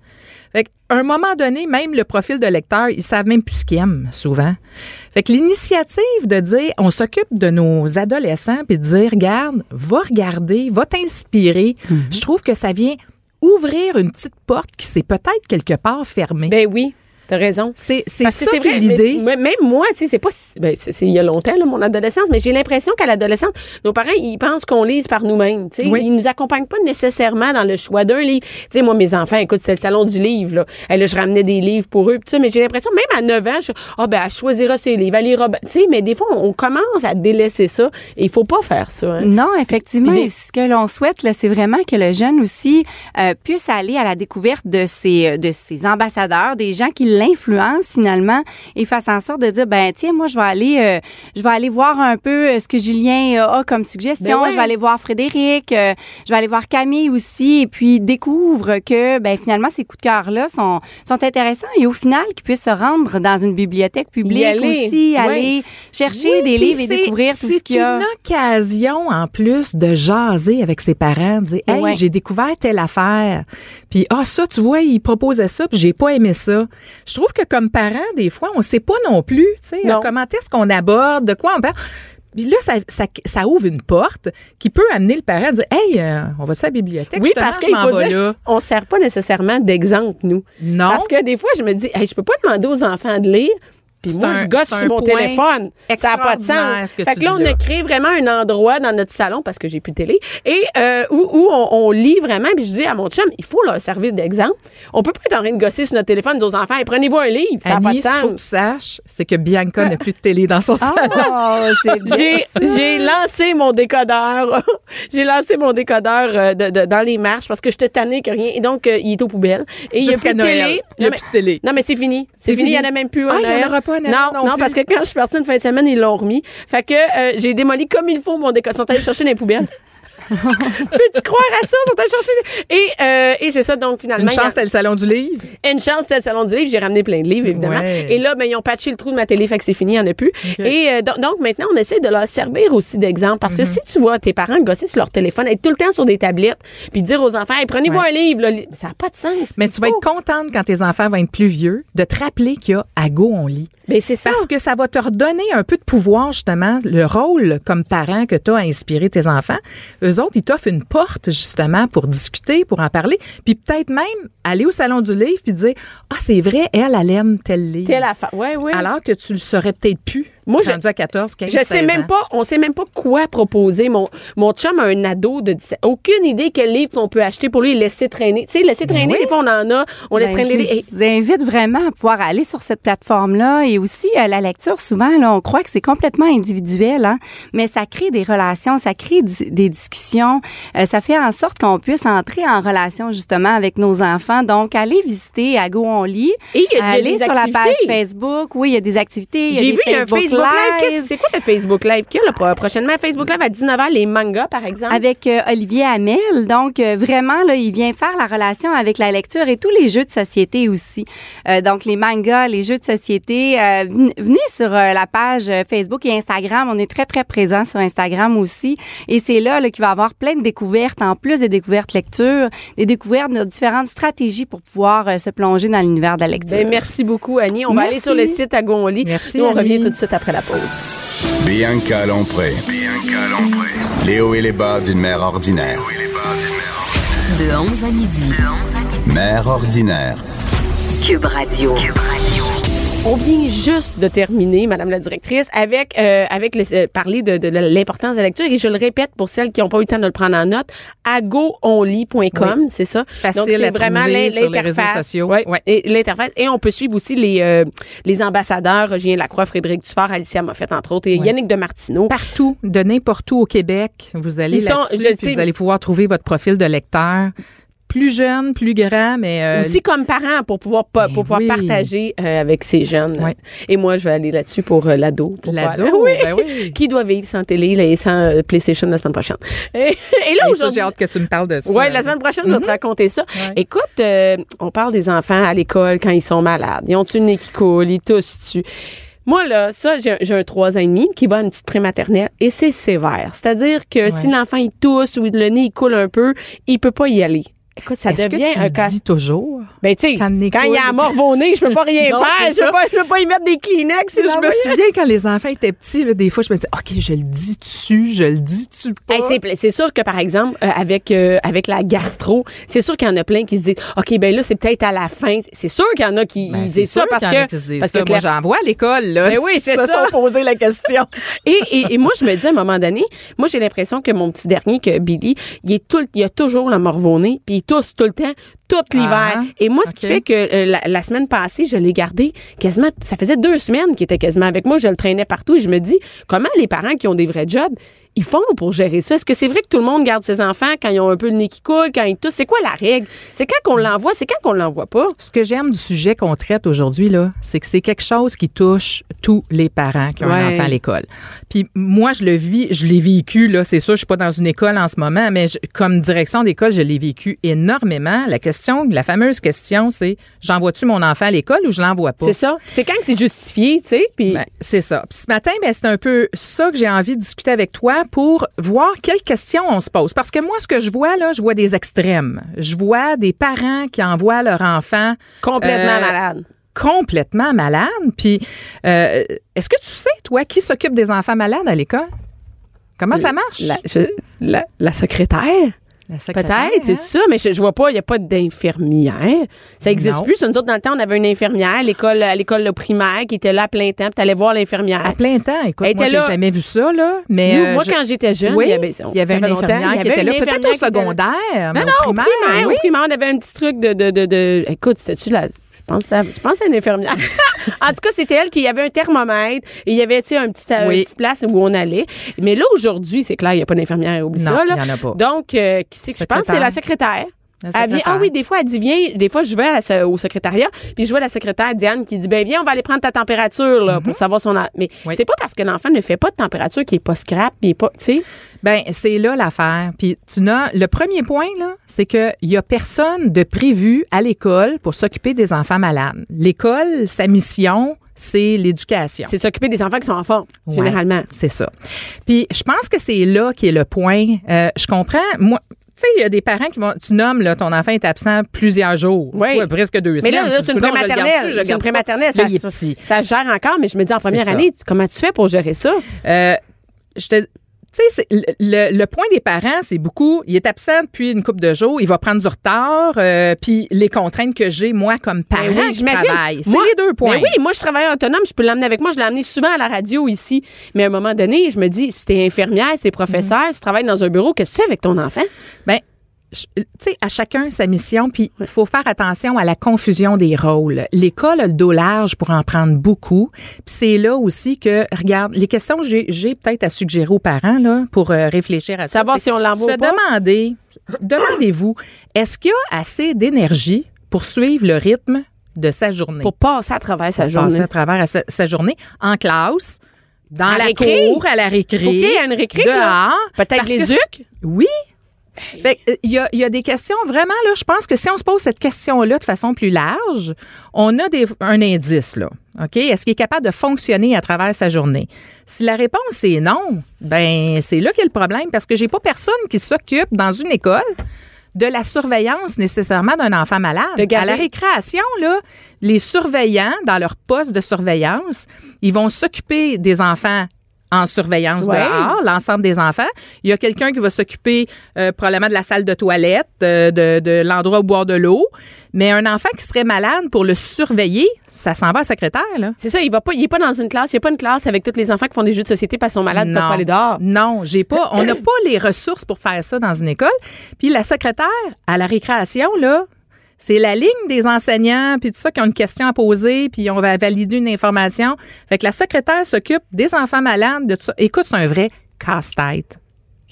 S5: Fait qu'à un moment donné, même le profil de lecteur, ils savent même plus ce qu'ils aiment, souvent. Fait que l'initiative de dire, on s'occupe de nos adolescents puis de dire, regarde, va regarder, va t'inspirer.
S1: Mm-hmm.
S5: Je trouve que ça vient ouvrir une petite porte qui s'est peut-être quelque part fermée.
S1: Ben oui, t'as raison.
S5: c'est c'est ça
S1: c'est
S5: l'idée.
S1: même moi, tu sais, c'est pas, si- ben, c'est il y a longtemps, là, mon adolescence, mais j'ai l'impression qu'à l'adolescence, nos parents, ils pensent qu'on lise par nous-mêmes, tu sais.
S5: Oui.
S1: Ils nous accompagnent pas nécessairement dans le choix d'un livre. Tu sais, moi, mes enfants, écoute, c'est le salon du livre, là. Et là, je ramenais des livres pour eux, pis ça, mais j'ai l'impression, même à 9 ans, je, ah, ben, elle choisira ses livres, elle lira, ben, tu sais, mais des fois, on, on commence à délaisser ça, et il faut pas faire ça, hein.
S7: Non, effectivement.
S1: Des-
S7: ce que l'on souhaite, là, c'est vraiment que le jeune aussi euh, puisse aller à la découverte de ses, de ses ambassadeurs, des gens qui l'influencent finalement, et fasse en sorte de dire, ben tiens, moi, je vais aller, euh, je vais aller voir un peu euh, ce que Julien euh, a comme suggestion.
S1: Ben ouais.
S7: Je vais aller voir Frédéric, euh, je vais aller voir Camille aussi, et puis découvre que, ben finalement, ces coups de cœur-là sont, sont intéressants, et au final, qu'ils puissent se rendre dans une bibliothèque publique
S1: aller.
S7: aussi,
S1: Ouais.
S7: aller chercher
S5: Oui,
S7: des livres et découvrir tout ce qu'il y a.
S5: C'est une occasion en plus de jaser avec ses parents, de dire hey
S7: Ouais.
S5: j'ai découvert telle affaire, puis ah ça tu vois il proposait ça puis j'ai pas aimé ça. Je trouve que comme parents des fois on sait pas non plus, tu sais
S1: Non.
S5: euh, comment est-ce qu'on aborde, de quoi on parle. Puis là, ça, ça, ça ouvre une porte qui peut amener le parent à dire Hey, euh, on va à la bibliothèque,
S1: Oui, parce
S5: je
S1: qu'il
S5: m'en
S1: faut
S5: vais
S1: dire,
S5: là.
S1: on sert pas nécessairement d'exemple, nous.
S5: Non.
S1: Parce que des fois, je me dis, hey, je peux pas demander aux enfants de lire. Puis moi,
S5: un-
S1: je gosse sur mon téléphone. Ça n'a pas de sens.
S5: que
S1: fait que là, on a créé vraiment un endroit dans notre salon, parce que j'ai plus de télé, et euh, où, où on, on lit vraiment. Puis je dis à mon chum, il faut leur servir d'exemple. On peut pas être en train de gosser sur notre téléphone nos enfants. Prenez-vous un livre. Ça n'a pas de
S5: Annie, ce qu'il faut que
S1: sens.
S5: tu saches, c'est que Bianca n'a plus de télé dans son salon.
S7: Oh.
S1: J'ai, j'ai lancé mon décodeur. j'ai lancé mon décodeur euh, de, de- dans les marches parce que je te tannée que rien. Et donc, euh, il est aux poubelles. Et il y a plus de télé.
S5: Il y a plus de télé.
S1: Non, mais c'est fini. C'est fini. Il y en a même plus.
S5: Ah,
S1: à
S5: il y en
S1: Noël.
S5: aura pas
S1: Non,
S5: non
S1: parce que quand je suis partie une fin de semaine, ils l'ont remis. Fait que euh, j'ai démoli comme il faut mon décodeur. Ils sont allés chercher dans les poubelles. Peux-tu croire à ça? Ils sont allés chercher. les- Et, euh, et c'est ça, donc finalement.
S5: Une
S1: y a-
S5: chance, c'était le salon du livre.
S1: une chance, c'était le salon du livre. J'ai ramené plein de livres, évidemment.
S5: Ouais.
S1: Et là, ben, ils ont patché le trou de ma télé, fait que c'est fini, il n'y en a plus. Et euh, donc, donc, maintenant, on essaie de leur servir aussi d'exemple. Parce que
S5: Mhm.
S1: si tu vois tes parents gosser sur leur téléphone, être tout le temps sur des tablettes, puis dire aux enfants, hey, prenez-vous
S5: Ouais.
S1: un livre, là. ça n'a pas de sens.
S5: Mais tu vas être contente quand tes enfants vont être plus vieux de te rappeler qu'il y a à go on lit.
S1: Ben, c'est ça.
S5: Parce que ça va te redonner un peu de pouvoir, justement, le rôle comme parent que tu as à inspirer tes enfants. Eux autres, ils t'offrent une porte, justement, pour discuter, pour en parler. Puis peut-être même aller au salon du livre puis dire Ah, c'est vrai, elle, elle aime tel livre.
S1: Telle affaire. Ouais, ouais.
S5: Alors que tu le saurais peut-être plus.
S1: Moi, je-
S5: à 14, 15,
S1: Je sais
S5: 16
S1: même
S5: ans.
S1: pas, on sait même pas quoi proposer. Mon, mon chum a un ado de 17. Aucune idée quel livre on peut acheter pour lui laisser traîner. Tu sais, laisser traîner,
S5: Ben oui.
S1: des fois, on en a. On laisse
S7: Ben,
S1: traîner
S7: je
S1: les livres.
S7: les invite vraiment à pouvoir aller sur cette plateforme-là et aussi euh, la lecture. Souvent, là, on croit que c'est complètement individuel, hein, mais ça crée des relations, ça crée des discussions, Euh, ça fait en sorte qu'on puisse entrer en relation justement avec nos enfants. Donc, allez visiter à Go on lit,
S1: Et il y a des-
S7: sur la page
S1: activités.
S7: Facebook. Oui, il y a des activités.
S1: J'ai vu il y a un
S7: Facebook
S1: Facebook Live?
S7: Live.
S1: Qu'est-ce- C'est quoi le Facebook Live? Qu'il y a là, prochainement? Facebook Live à 19h, les mangas, par exemple?
S7: avec euh, Olivier Hamel. Donc, euh, vraiment, là, il vient faire la relation avec la lecture et tous les jeux de société aussi. Euh, donc, les mangas, les jeux de société. euh, ven- venez sur euh, la page Facebook et Instagram. On est très, très présents sur Instagram aussi. Et c'est là, là qu'il va y avoir plein de découvertes, en plus des découvertes lecture, des découvertes de différentes stratégies pour pouvoir euh, se plonger dans l'univers de la lecture.
S1: Ben, merci beaucoup, Annie. On va aller sur le site à Gonly.
S5: Merci,
S1: Nous, on
S5: Annie.
S1: revient tout de suite après la pause.
S3: Bianca Lompré. Les hauts et les bas d'une mère ordinaire.
S4: De 11 à midi.
S3: Mère ordinaire.
S4: Cube Radio.
S1: On vient juste de terminer, Madame la directrice, avec euh, avec le, euh, parler de, de l'importance de la lecture et je le répète pour celles qui n'ont pas eu le temps de le prendre en note, agoonly.com, c'est ça?
S5: Facile
S1: Donc c'est vraiment l'interface,
S5: sociaux.
S1: ouais,
S5: Ouais.
S1: et l'interface et on peut suivre aussi les euh, les ambassadeurs Julien Lacroix, Frédéric Dufort, Alicia Moffett entre autres et
S5: Ouais.
S1: Yannick de Martineau.
S5: Partout, de n'importe où au Québec, vous allez là-dessus, vous allez pouvoir trouver votre profil de lecteur. Plus jeune, plus grand, mais euh,
S1: aussi comme parent pour pouvoir
S5: Ben
S1: pour pouvoir
S5: oui.
S1: partager euh, avec ces jeunes.
S5: Ouais.
S1: Et moi je vais aller là-dessus pour euh, l'ado. pour
S5: L'ado,
S1: oui.
S5: ben oui.
S1: Qui doit vivre sans télé là, et sans euh, PlayStation la semaine prochaine. Et, et là aujourd'hui
S5: j'ai hâte que tu me parles de ça.
S1: Ouais, la semaine prochaine, je vais te raconter ça.
S5: Mhm. Ouais.
S1: Écoute, euh, on parle des enfants à l'école quand ils sont malades. Ils ont-tu le nez qui coule? Ils toussent-tu? Moi, là, ça, j'ai j'ai un 3 ans et demi qui va à une petite prématernelle et c'est sévère. C'est-à-dire que si l'enfant, il tousse ou le nez, il coule un peu, il peut pas y aller. Écoute, ça devient
S5: que tu
S1: un cas.
S5: dis toujours?
S1: Ben, tu sais,
S5: quand
S1: il y a un morve au nez, je peux pas rien
S5: Non,
S1: faire. Je peux, pas, je peux pas y mettre des Kleenex.
S5: je me souviens quand les enfants étaient petits, là, des fois, je me disais, OK, je le dis dessus, je le dis tu pas?
S1: Hey, c'est, c'est sûr que par exemple euh, avec euh, avec la gastro, c'est sûr qu'il y en a plein qui se disent OK ben là c'est peut-être à la fin. C'est sûr qu'il y en a qui
S5: Ben,
S1: disent ça
S5: sûr
S1: parce que
S5: qui
S1: parce
S5: ça.
S1: que
S5: moi j'en vois à l'école là.
S1: Ben oui, c'est
S5: se
S1: ça.
S5: sont posé la question.
S1: et, et, et moi je me dis à un moment donné, moi j'ai l'impression que mon petit dernier que Billy, il est tout il a toujours la morve au nez, puis il tousse tout le temps tout l'hiver.
S5: Ah,
S1: et moi ce qui fait que euh, la, la semaine passée, je l'ai gardé quasiment ça faisait deux semaines qu'il était quasiment avec moi, je le traînais partout et je me dis comment les parents qui ont des vrais jobs ils font pour gérer ça? Est-ce que c'est vrai que tout le monde garde ses enfants quand ils ont un peu le nez qui coule, quand ils toussent? C'est quoi la règle? C'est quand qu'on l'envoie, c'est quand qu'on l'envoie pas?
S5: Ce que j'aime du sujet qu'on traite aujourd'hui, là, c'est que c'est quelque chose qui touche tous les parents qui ont un enfant à l'école. Puis moi, je le vis, je l'ai vécu, là, c'est sûr, je suis pas dans une école en ce moment, mais je- comme direction d'école, je l'ai vécu énormément. La question, la fameuse question, c'est j'envoie-tu mon enfant à l'école ou je l'envoie pas?
S1: C'est ça? C'est quand c'est justifié, tu sais? Puis
S5: Ben, c'est ça. Puis ce matin, ben, c'est un peu ça que j'ai envie de discuter avec toi pour voir quelles questions on se pose. Parce que moi, ce que je vois, là, je vois des extrêmes. Je vois des parents qui envoient leur enfant
S1: complètement
S5: Euh,
S1: malade.
S5: complètement malade. Puis, euh, est-ce que tu sais, toi, qui s'occupe des enfants malades à l'école? Comment ça marche?
S1: La, je- la, la secrétaire? Peut-être, c'est
S5: hein?
S1: ça, mais je, je vois pas, il n'y a pas d'infirmière. Ça existe
S5: Non.
S1: plus. Ça, Nous autres, dans le temps, on avait une infirmière à l'école, à l'école le primaire qui était là à plein temps. Tu allais voir l'infirmière.
S5: À plein temps. Écoute,
S1: Elle
S5: moi, j'ai jamais vu ça, là. Mais
S1: Nous,
S5: euh,
S1: moi,
S5: je-
S1: quand j'étais jeune,
S5: oui,
S1: il y avait,
S5: il y avait une infirmière qui était là, peut-être au secondaire. mais
S1: Non,
S5: au
S1: non, au
S5: primaire,
S1: primaire,
S5: oui.
S1: au primaire, on avait un petit truc de, de, de, de- écoute, c'était-tu la, pense, à- je pense à une infirmière. en tout cas, c'était elle qui avait un thermomètre et il y avait, tu sais, un petit, euh,
S5: Oui.
S1: une petite place où on allait. Mais là, aujourd'hui, c'est clair, il n'y a pas d'infirmière, oublie
S5: Non,
S1: ça, là.
S5: y en a pas.
S1: Donc, euh, qui c'est que je pense? C'est la secrétaire. Elle vient- ah oui, des fois, elle dit, viens, des fois, je vais à la- au secrétariat, puis je vois la secrétaire Diane qui dit, ben, viens, on va aller prendre ta température, là, pour savoir son, a- mais.
S5: Oui.
S1: c'est pas parce que l'enfant ne fait pas de température qu'il est pas scrap, il est pas, tu sais.
S5: Ben, c'est là l'affaire. Puis tu n'as le premier point là, c'est que il y a personne de prévu à l'école pour s'occuper des enfants malades. L'école, sa mission, c'est l'éducation.
S1: C'est s'occuper des enfants qui sont en forme,
S5: Ouais,
S1: généralement.
S5: c'est ça. Puis je pense que c'est là qui est le point. Euh, je comprends. Moi. Tu sais, il y a des parents qui vont, tu nommes, là, ton enfant est absent plusieurs jours.
S1: Oui.
S5: Toi, presque deux
S1: Mais
S5: semaines.
S1: là, là,
S5: Tu
S1: c'est une prématernelle.
S5: le
S1: C'est une prématernelle.
S5: Là,
S1: Ça,
S5: petit.
S1: ça gère encore, mais je me dis, en première
S5: ça.
S1: année, comment tu fais pour gérer ça?
S5: Euh, je te. Tu sais, le, le- le point des parents, c'est beaucoup. Il est absent depuis une couple de jours. Il va prendre du retard. euh, puis les contraintes que j'ai moi comme parent
S1: Ben oui,
S5: qui
S1: j'imagine.
S5: travaille, c'est les deux points.
S1: Ben oui, moi, je travaille autonome, je peux l'amener avec moi. Je l'ai amené souvent à la radio ici. Mais à un moment donné, je me dis, si t'es infirmière, si t'es professeur, si tu travailles dans un bureau, qu'est-ce que tu fais avec ton enfant?
S5: Ben, je- tu sais, à chacun sa mission, puis il faut faire attention à la confusion des rôles. L'école a le dos large pour en prendre beaucoup. Puis c'est là aussi que, regarde, les questions que j'ai, peut-être à suggérer aux parents là, pour euh, réfléchir à ça.
S1: Savoir si on l'envoie
S5: Se
S1: ou pas.
S5: demander, demandez-vous, est-ce qu'il y a assez d'énergie pour suivre le rythme de sa journée?
S1: Pour passer à travers sa
S5: Pour
S1: journée.
S5: passer à travers sa, sa journée en classe, dans
S1: À
S5: la
S1: récré?
S5: cour, à la récré.
S1: Faut qu'il y ait une récré.
S5: Dehors.
S1: Peut-être l'éduc?
S5: Fait que, euh, il y a, il y a des questions vraiment là. Je pense que si on se pose cette question-là de façon plus large, on a des, un indice là. Ok, est-ce qu'il est capable de fonctionner à travers sa journée? Si la réponse est non, ben c'est là qu'est le problème parce que j'ai pas personne qui s'occupe dans une école de la surveillance nécessairement d'un enfant malade.
S1: De
S5: À la récréation, là, les surveillants, dans leur poste de surveillance, ils vont s'occuper des enfants en surveillance
S1: Ouais.
S5: dehors, l'ensemble des enfants. Il y a quelqu'un qui va s'occuper euh, probablement de la salle de toilette, euh, de, de l'endroit où boire de l'eau. Mais un enfant qui serait malade pour le surveiller, ça s'en va à la secrétaire, là.
S1: C'est ça, il va pas, il est pas dans une classe, il y a pas une classe avec tous les enfants qui font des jeux de société parce qu'ils sont malades, peuvent pas aller dehors.
S5: Non, j'ai pas. On n'a pas les ressources pour faire ça dans une école. Puis la secrétaire à la récréation là, c'est la ligne des enseignants puis tout ça qui ont une question à poser puis on va valider une information. Fait que la secrétaire s'occupe des enfants malades de tout ça. Écoute, c'est un vrai casse-tête.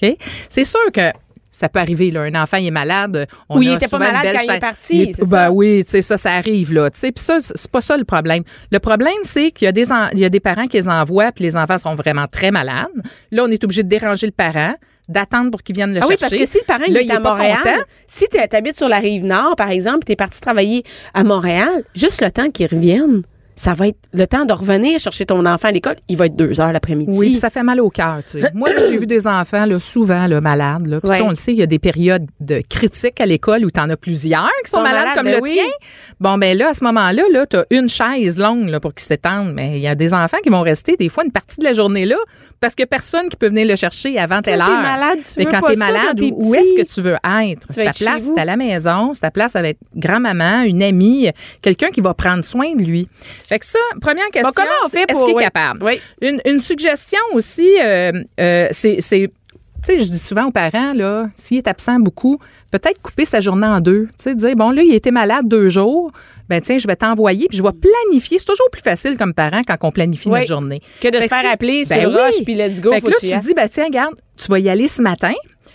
S5: OK? C'est sûr que ça peut arriver, là. Un enfant, il est malade. On
S1: Ou il était pas malade quand il est parti,
S5: Il est-
S1: c'est
S5: ben
S1: ça.
S5: oui, tu sais, ça, ça arrive, là. Tu sais, puis ça, c'est pas ça le problème. Le problème, c'est qu'il y a des, en- il y a des parents qui les envoient, puis les enfants sont vraiment très malades. Là, on est obligé de déranger le parent, d'attendre pour qu'il vienne le
S1: Ah oui, parce que si le parent il est, à Montréal,
S5: content.
S1: si tu habites sur la rive nord, par exemple, tu es parti travailler à Montréal, juste le temps qu'il revienne, ça va être le temps de revenir chercher ton enfant à l'école, il va être deux heures l'après-midi.
S5: Oui, puis ça fait mal au cœur, tu sais. Moi, là, j'ai vu des enfants, là, souvent, là, malades, là. Puis, tu sais, on le sait, il y a des périodes de critiques à l'école où t'en as plusieurs qui sont,
S1: Sont
S5: malades,
S1: malades,
S5: comme
S1: ben
S5: le
S1: oui.
S5: tien. Bon, ben là, à ce moment-là, là, t'as une chaise longue, là, pour qu'ils s'étendent. Mais il y a des enfants qui vont rester, des fois, une partie de la journée là, parce que personne qui peut venir le chercher avant telle
S1: t'es
S5: heure.
S1: malade, tu
S5: Mais
S1: veux
S5: quand t'es malade,
S1: quand t'es
S5: où, est-ce que tu veux être?
S1: Tu
S5: Ta place, c'est à la maison, c'est ta place avec grand-maman, une amie, quelqu'un qui va prendre soin de lui. Fait que ça, première question,
S1: comment on fait
S5: c'est, est-ce
S1: pour-
S5: qu'il est
S1: oui.
S5: capable?
S1: Oui.
S5: Une, une suggestion aussi, euh, euh, c'est, c'est tu sais, je dis souvent aux parents, là, s'il est absent beaucoup, peut-être couper sa journée en deux. Tu sais, dire, bon, là, il était malade deux jours, ben tiens, je vais t'envoyer, puis je vais planifier. C'est toujours plus facile comme parent quand on planifie
S1: Oui.
S5: notre journée.
S1: Que de
S5: Fait
S1: se faire
S5: si-
S1: appeler
S5: ben
S1: sur
S5: oui.
S1: Roche, puis let's go,
S5: Fait que là,
S1: tu y
S5: tu
S1: ailles.
S5: dis, ben tiens, regarde, tu vas y aller ce matin,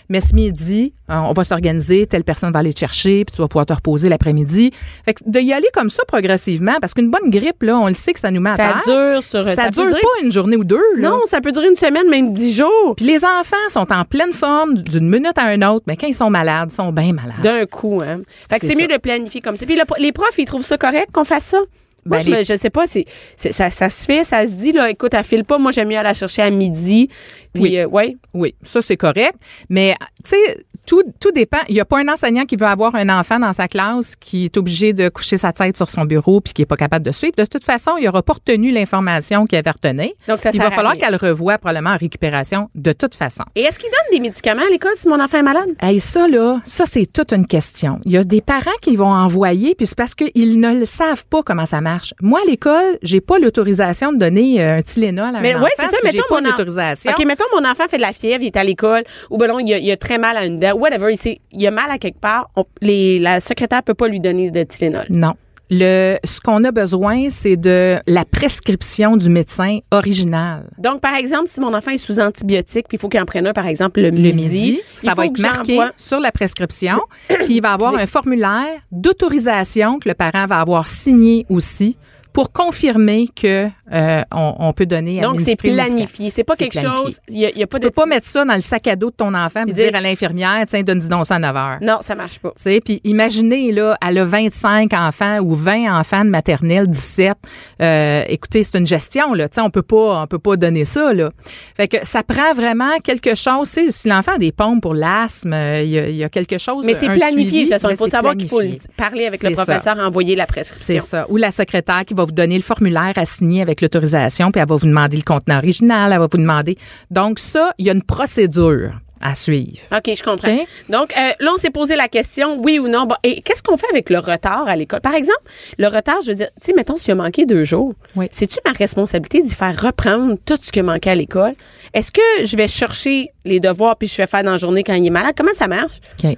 S5: mais ce midi, euh, on va s'organiser, telle personne va aller te chercher, puis tu vas pouvoir te reposer l'après-midi. Fait que de y aller comme ça progressivement, parce qu'une bonne grippe, là, on le sait que ça nous met à
S1: Ça
S5: terre.
S1: dure sur
S5: Ça,
S1: peut
S5: dure
S1: durer-
S5: pas une journée ou deux, là.
S1: Non, ça peut durer une semaine, même dix jours.
S5: Puis les enfants sont en pleine forme d'une minute à une autre, mais quand ils sont malades, ils sont bien malades.
S1: D'un coup, hein. Fait que
S5: C'est
S1: mieux
S5: ça.
S1: de planifier comme ça. Puis le- les profs, ils trouvent ça correct qu'on fasse ça? Moi,
S5: Ben,
S1: je, me-
S5: les-
S1: je sais pas, c'est, ça, ça se fait, ça se dit, là, écoute, elle file pas, moi, j'aime mieux aller la chercher à midi. Puis,
S5: Oui.
S1: euh, ouais.
S5: Oui, ça c'est correct, mais tu sais tout, tout dépend. Il n'y a pas un enseignant qui veut avoir un enfant dans sa classe qui est obligé de coucher sa tête sur son bureau puis qui est pas capable de suivre. De toute façon, il n'aura pas retenu l'information qu'il avait retenue.
S1: Donc, ça
S5: Il va falloir qu'elle revoie probablement en récupération de toute façon.
S1: Et est-ce qu'ils donnent des médicaments à l'école si mon enfant est malade?
S5: Hey, ça, là, ça, c'est toute une question. Il y a des parents qui vont envoyer, puis c'est parce qu'ils ne le savent pas comment ça marche. Moi, à l'école, j'ai pas l'autorisation de donner euh, un Tylenol à
S1: Mais
S5: un
S1: ouais,
S5: enfant
S1: c'est ça,
S5: si j'ai
S1: mettons
S5: pas
S1: mon
S5: l'autorisation.
S1: OK, mettons, mon enfant fait de la fièvre, il est à l'école, ou ben non, il a, il a très mal à une dent, whatever, il, sait- il a mal à quelque part, on- les, la secrétaire peut pas lui donner de Tylenol.
S5: Non. Le, ce qu'on a besoin, c'est de la prescription du médecin original.
S1: Donc, par exemple, si mon enfant est sous antibiotiques, puis il faut qu'il en prenne un, par exemple, le,
S5: Le
S1: midi,
S5: ça va être marqué sur la prescription. puis il va avoir un formulaire d'autorisation que le parent va avoir signé aussi pour confirmer que euh, on, on peut donner
S1: Donc, c'est planifié. C'est pas
S5: C'est
S1: quelque
S5: planifié.
S1: chose. Il y a, y a pas
S5: Tu
S1: de.
S5: peux pas mettre ça dans le sac à dos de ton enfant et dire
S1: dire-
S5: à l'infirmière, tiens, donne-y donc ça à 9 heures.
S1: Non, ça marche pas.
S5: Tu puis imaginez, là, elle a 25 enfants ou 20 enfants de maternelle, 17. Euh, écoutez, c'est une gestion, là. Tu on peut pas, on peut pas donner ça, là. Fait que ça prend vraiment quelque chose. Tu sais, si l'enfant a des pompes pour l'asthme, euh, il y, y a quelque chose.
S1: Mais c'est planifié, de toute façon. Il faut
S5: c'est
S1: savoir qu'il faut parler avec le
S5: C'est ça.
S1: professeur, envoyer la
S5: C'est
S1: prescription.
S5: ça. Ou la secrétaire qui va vous donner le formulaire à signer avec l'autorisation, puis elle va vous demander le contenant original, elle va vous demander. Donc ça, il y a une procédure à suivre.
S1: OK, je comprends. Donc, euh, là, on s'est posé la question, oui ou non. Bon, et qu'est-ce qu'on fait avec le retard à l'école? Par exemple, le retard, je veux dire, tu sais, mettons, s'il a manqué deux jours,
S5: Oui.
S1: c'est-tu ma responsabilité d'y faire reprendre tout ce qui a manqué à l'école? Est-ce que je vais chercher les devoirs puis je vais faire dans la journée quand il est malade? Comment ça marche?
S5: OK.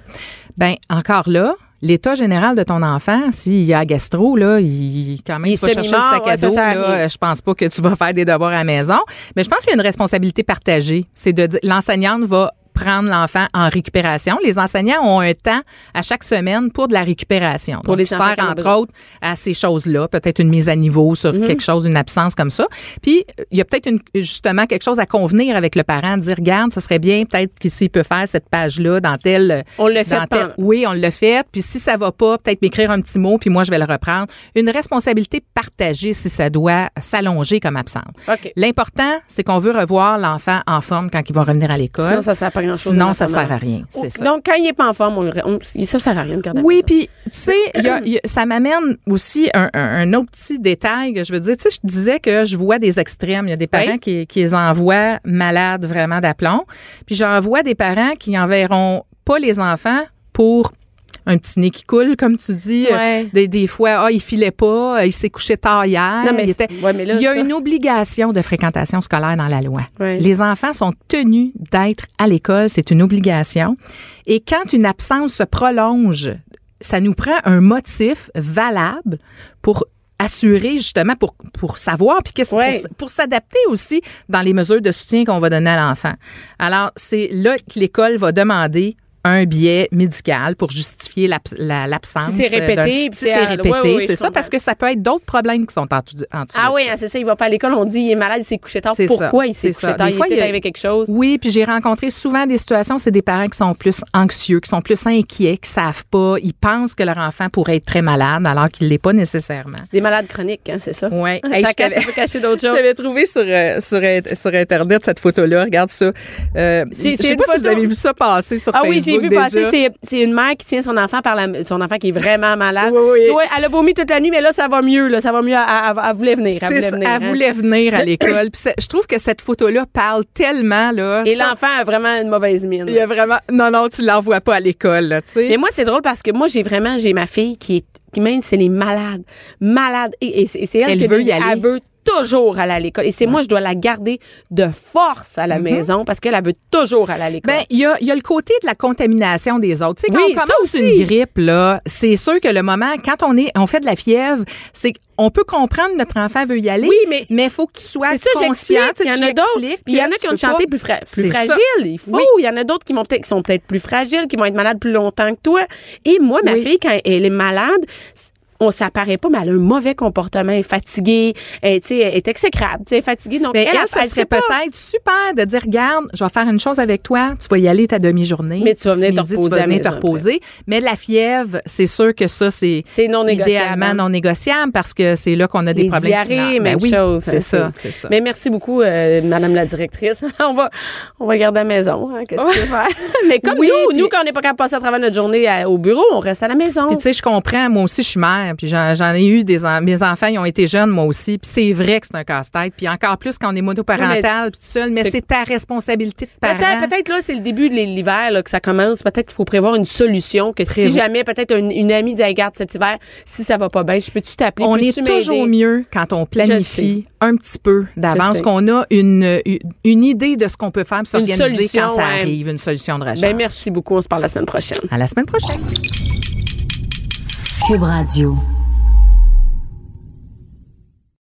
S5: Ben encore là, l'état général de ton enfant, s'il y a gastro, là, il quand même
S1: Il
S5: va chercher le sac à dos. là, je pense pas que tu vas faire des devoirs à la maison. Mais je pense qu'il y a une responsabilité partagée. C'est de dire l'enseignante va prendre l'enfant en récupération. Les enseignants ont un temps à chaque semaine pour de la récupération.
S1: Pour
S5: Donc,
S1: les ont
S5: entre autres à ces choses-là, peut-être une mise à niveau sur
S1: Mhm.
S5: quelque chose, une absence comme ça. Puis il y a peut-être justement quelque chose à convenir avec le parent, dire regarde, ça serait bien peut-être que s'il peut faire cette page-là dans tel
S1: On l'a fait
S5: oui, on l'a fait. Puis si ça va pas, peut-être m'écrire un petit mot, puis moi je vais le reprendre. Une responsabilité partagée si ça doit s'allonger comme absence.
S1: OK.
S5: L'important, c'est qu'on veut revoir l'enfant en forme quand il va revenir à l'école.
S1: Ça pas grand-chose.
S5: Sinon, ça sert à rien. C'est ça.
S1: Donc, quand il est pas en forme, on on- ça sert à rien de garder
S5: Oui, puis tu sais, il y a- il y a- ça m'amène aussi un, un- un autre petit détail que je veux dire. Tu sais, je disais que je vois des extrêmes. Il y a des parents
S1: Oui.
S5: qui, qui les envoient malades vraiment d'aplomb. Puis j'en vois des parents qui enverront pas les enfants pour un petit nez qui coule, comme tu dis.
S1: Ouais.
S5: Euh, Des, des fois, ah, il filait pas, il s'est couché tard hier.
S1: Non, mais
S5: il,
S1: c'est- ouais, mais là,
S5: il y a
S1: ça-
S5: une obligation de fréquentation scolaire dans la loi.
S1: Ouais.
S5: Les enfants sont tenus d'être à l'école, c'est une obligation. Et quand une absence se prolonge, ça nous prend un motif valable pour assurer justement pour pour savoir puis qu'est-ce
S1: Ouais.
S5: pour, pour s'adapter aussi dans les mesures de soutien qu'on va donner à l'enfant. Alors c'est là que l'école va demander un biais médical pour justifier l'ab- la- l'absence.
S1: Si c'est répété,
S5: si
S1: c'est
S5: répété, c'est ça, parce que ça peut être d'autres problèmes qui sont en dessous.
S1: Ah oui, hein, c'est ça. Il va pas à l'école, on dit il est malade, il s'est couché tard. Pourquoi
S5: ça,
S1: il s'est couché
S5: ça.
S1: tard?
S5: Des
S1: il
S5: fois,
S1: était
S5: il
S1: arrivé quelque chose.
S5: Oui, puis j'ai rencontré souvent des situations, c'est des parents qui sont plus anxieux, qui sont plus inquiets, qui savent pas, ils pensent que leur enfant pourrait être très malade alors qu'il l'est pas nécessairement.
S1: Des malades chroniques, hein, c'est ça?
S5: Ouais.
S1: Ça
S5: Hey,
S1: cache, peut cacher d'autres choses.
S5: J'avais trouvé sur, euh, sur, sur Internet cette photo-là. Regarde ça. Euh, je sais pas si
S1: photo.
S5: vous avez vu ça passer sur
S1: Ah
S5: Facebook
S1: oui, j'ai vu
S5: déjà.
S1: passer. C'est, une mère qui tient son enfant par la, son enfant qui est vraiment malade.
S5: Oui, oui.
S1: Ouais, elle a vomi toute la nuit, mais là, ça va mieux, là. Ça va mieux. Elle, elle- elle voulait venir. Elle voulait
S5: ça,
S1: venir.
S5: elle
S1: hein.
S5: voulait venir à l'école. Puis je trouve que cette photo-là parle tellement là.
S1: Et
S5: Ça-
S1: l'enfant a vraiment une mauvaise mine.
S5: il a vraiment non non, tu l'envoies pas à l'école.
S1: Mais moi, c'est drôle parce que moi, j'ai vraiment, j'ai ma fille qui est, qui même, c'est les malades. Malades. Et, et c'est et c'est elle,
S5: Elle
S1: qui
S5: veut y aller.
S1: Elle veut toujours aller à l'école. Et c'est moi, je dois la garder de force à la maison parce qu'elle, elle veut toujours aller à l'école.
S5: Mm-hmm. Ben, il y a, y a le côté de la contamination des autres. Tu sais, quand
S1: Oui,
S5: on commence une grippe, là, c'est sûr que le moment, quand on est, on fait de la fièvre, c'est on peut comprendre que notre enfant veut y aller.
S1: Oui, mais-
S5: il faut que tu sois
S1: c'est ça,
S5: conscient.
S1: Il y en a d'autres. il y en a qui ont une santé plus, fra- plus
S5: ça.
S1: fragile. Il faut.
S5: Oui.
S1: Il y en a d'autres qui, vont peut-être- qui sont peut-être plus fragiles, qui vont être malades plus longtemps que toi. Et moi, ma
S5: Oui.
S1: fille, quand elle est malade, on s'apparaît pas, mais elle a un mauvais comportement, elle est fatiguée, elle, tu sais, elle est exécrable, elle est fatiguée. Donc,
S5: Mais
S1: elle,
S5: elle,
S1: elle,
S5: ça serait peut-être super de dire, regarde, je vais faire une chose avec toi, tu vas y aller ta demi-journée.
S1: Mais tu vas venir te reposer
S5: Tu vas venir te reposer. Mais la fièvre, c'est sûr que ça, c'est
S1: non négociable.
S5: idéalement non négociable parce que c'est là qu'on a des
S1: Les
S5: problèmes.
S1: diarrhées, même
S5: Ben oui,
S1: chose.
S5: C'est
S1: hein,
S5: ça, c'est ça.
S1: Mais merci beaucoup, euh, Madame la directrice. on va, on va garder à la maison. Hein, qu'est-ce que tu veux faire? Mais comme
S5: Oui,
S1: nous, nous, quand on n'est pas capable de passer à travers notre journée à- au bureau, on reste à la maison.
S5: Puis tu sais, je comprends. Moi aussi, je suis mère. Puis j'en ai eu des en- mes enfants, ils ont été jeunes, moi aussi. Puis c'est vrai que c'est un casse-tête. Puis encore plus quand on est monoparental, puis tout seul. Mais
S1: c'est-
S5: ta responsabilité de parent.
S1: Peut-être, peut-être là, c'est le début de l'hiver là, que ça commence. Peut-être qu'il faut prévoir une solution. Que si jamais peut-être une, une amie dit, Hey, regarde cet hiver, si ça va pas bien, je peux-tu t'appeler?
S5: On est toujours mieux quand on planifie un petit peu d'avance, qu'on a une, une, une idée de ce qu'on peut faire s'organiser
S1: solution,
S5: quand ça
S1: ouais.
S5: arrive, une solution de recherche.
S1: Ben merci beaucoup. On se parle la semaine prochaine.
S5: À la semaine prochaine.
S4: Cube Radio.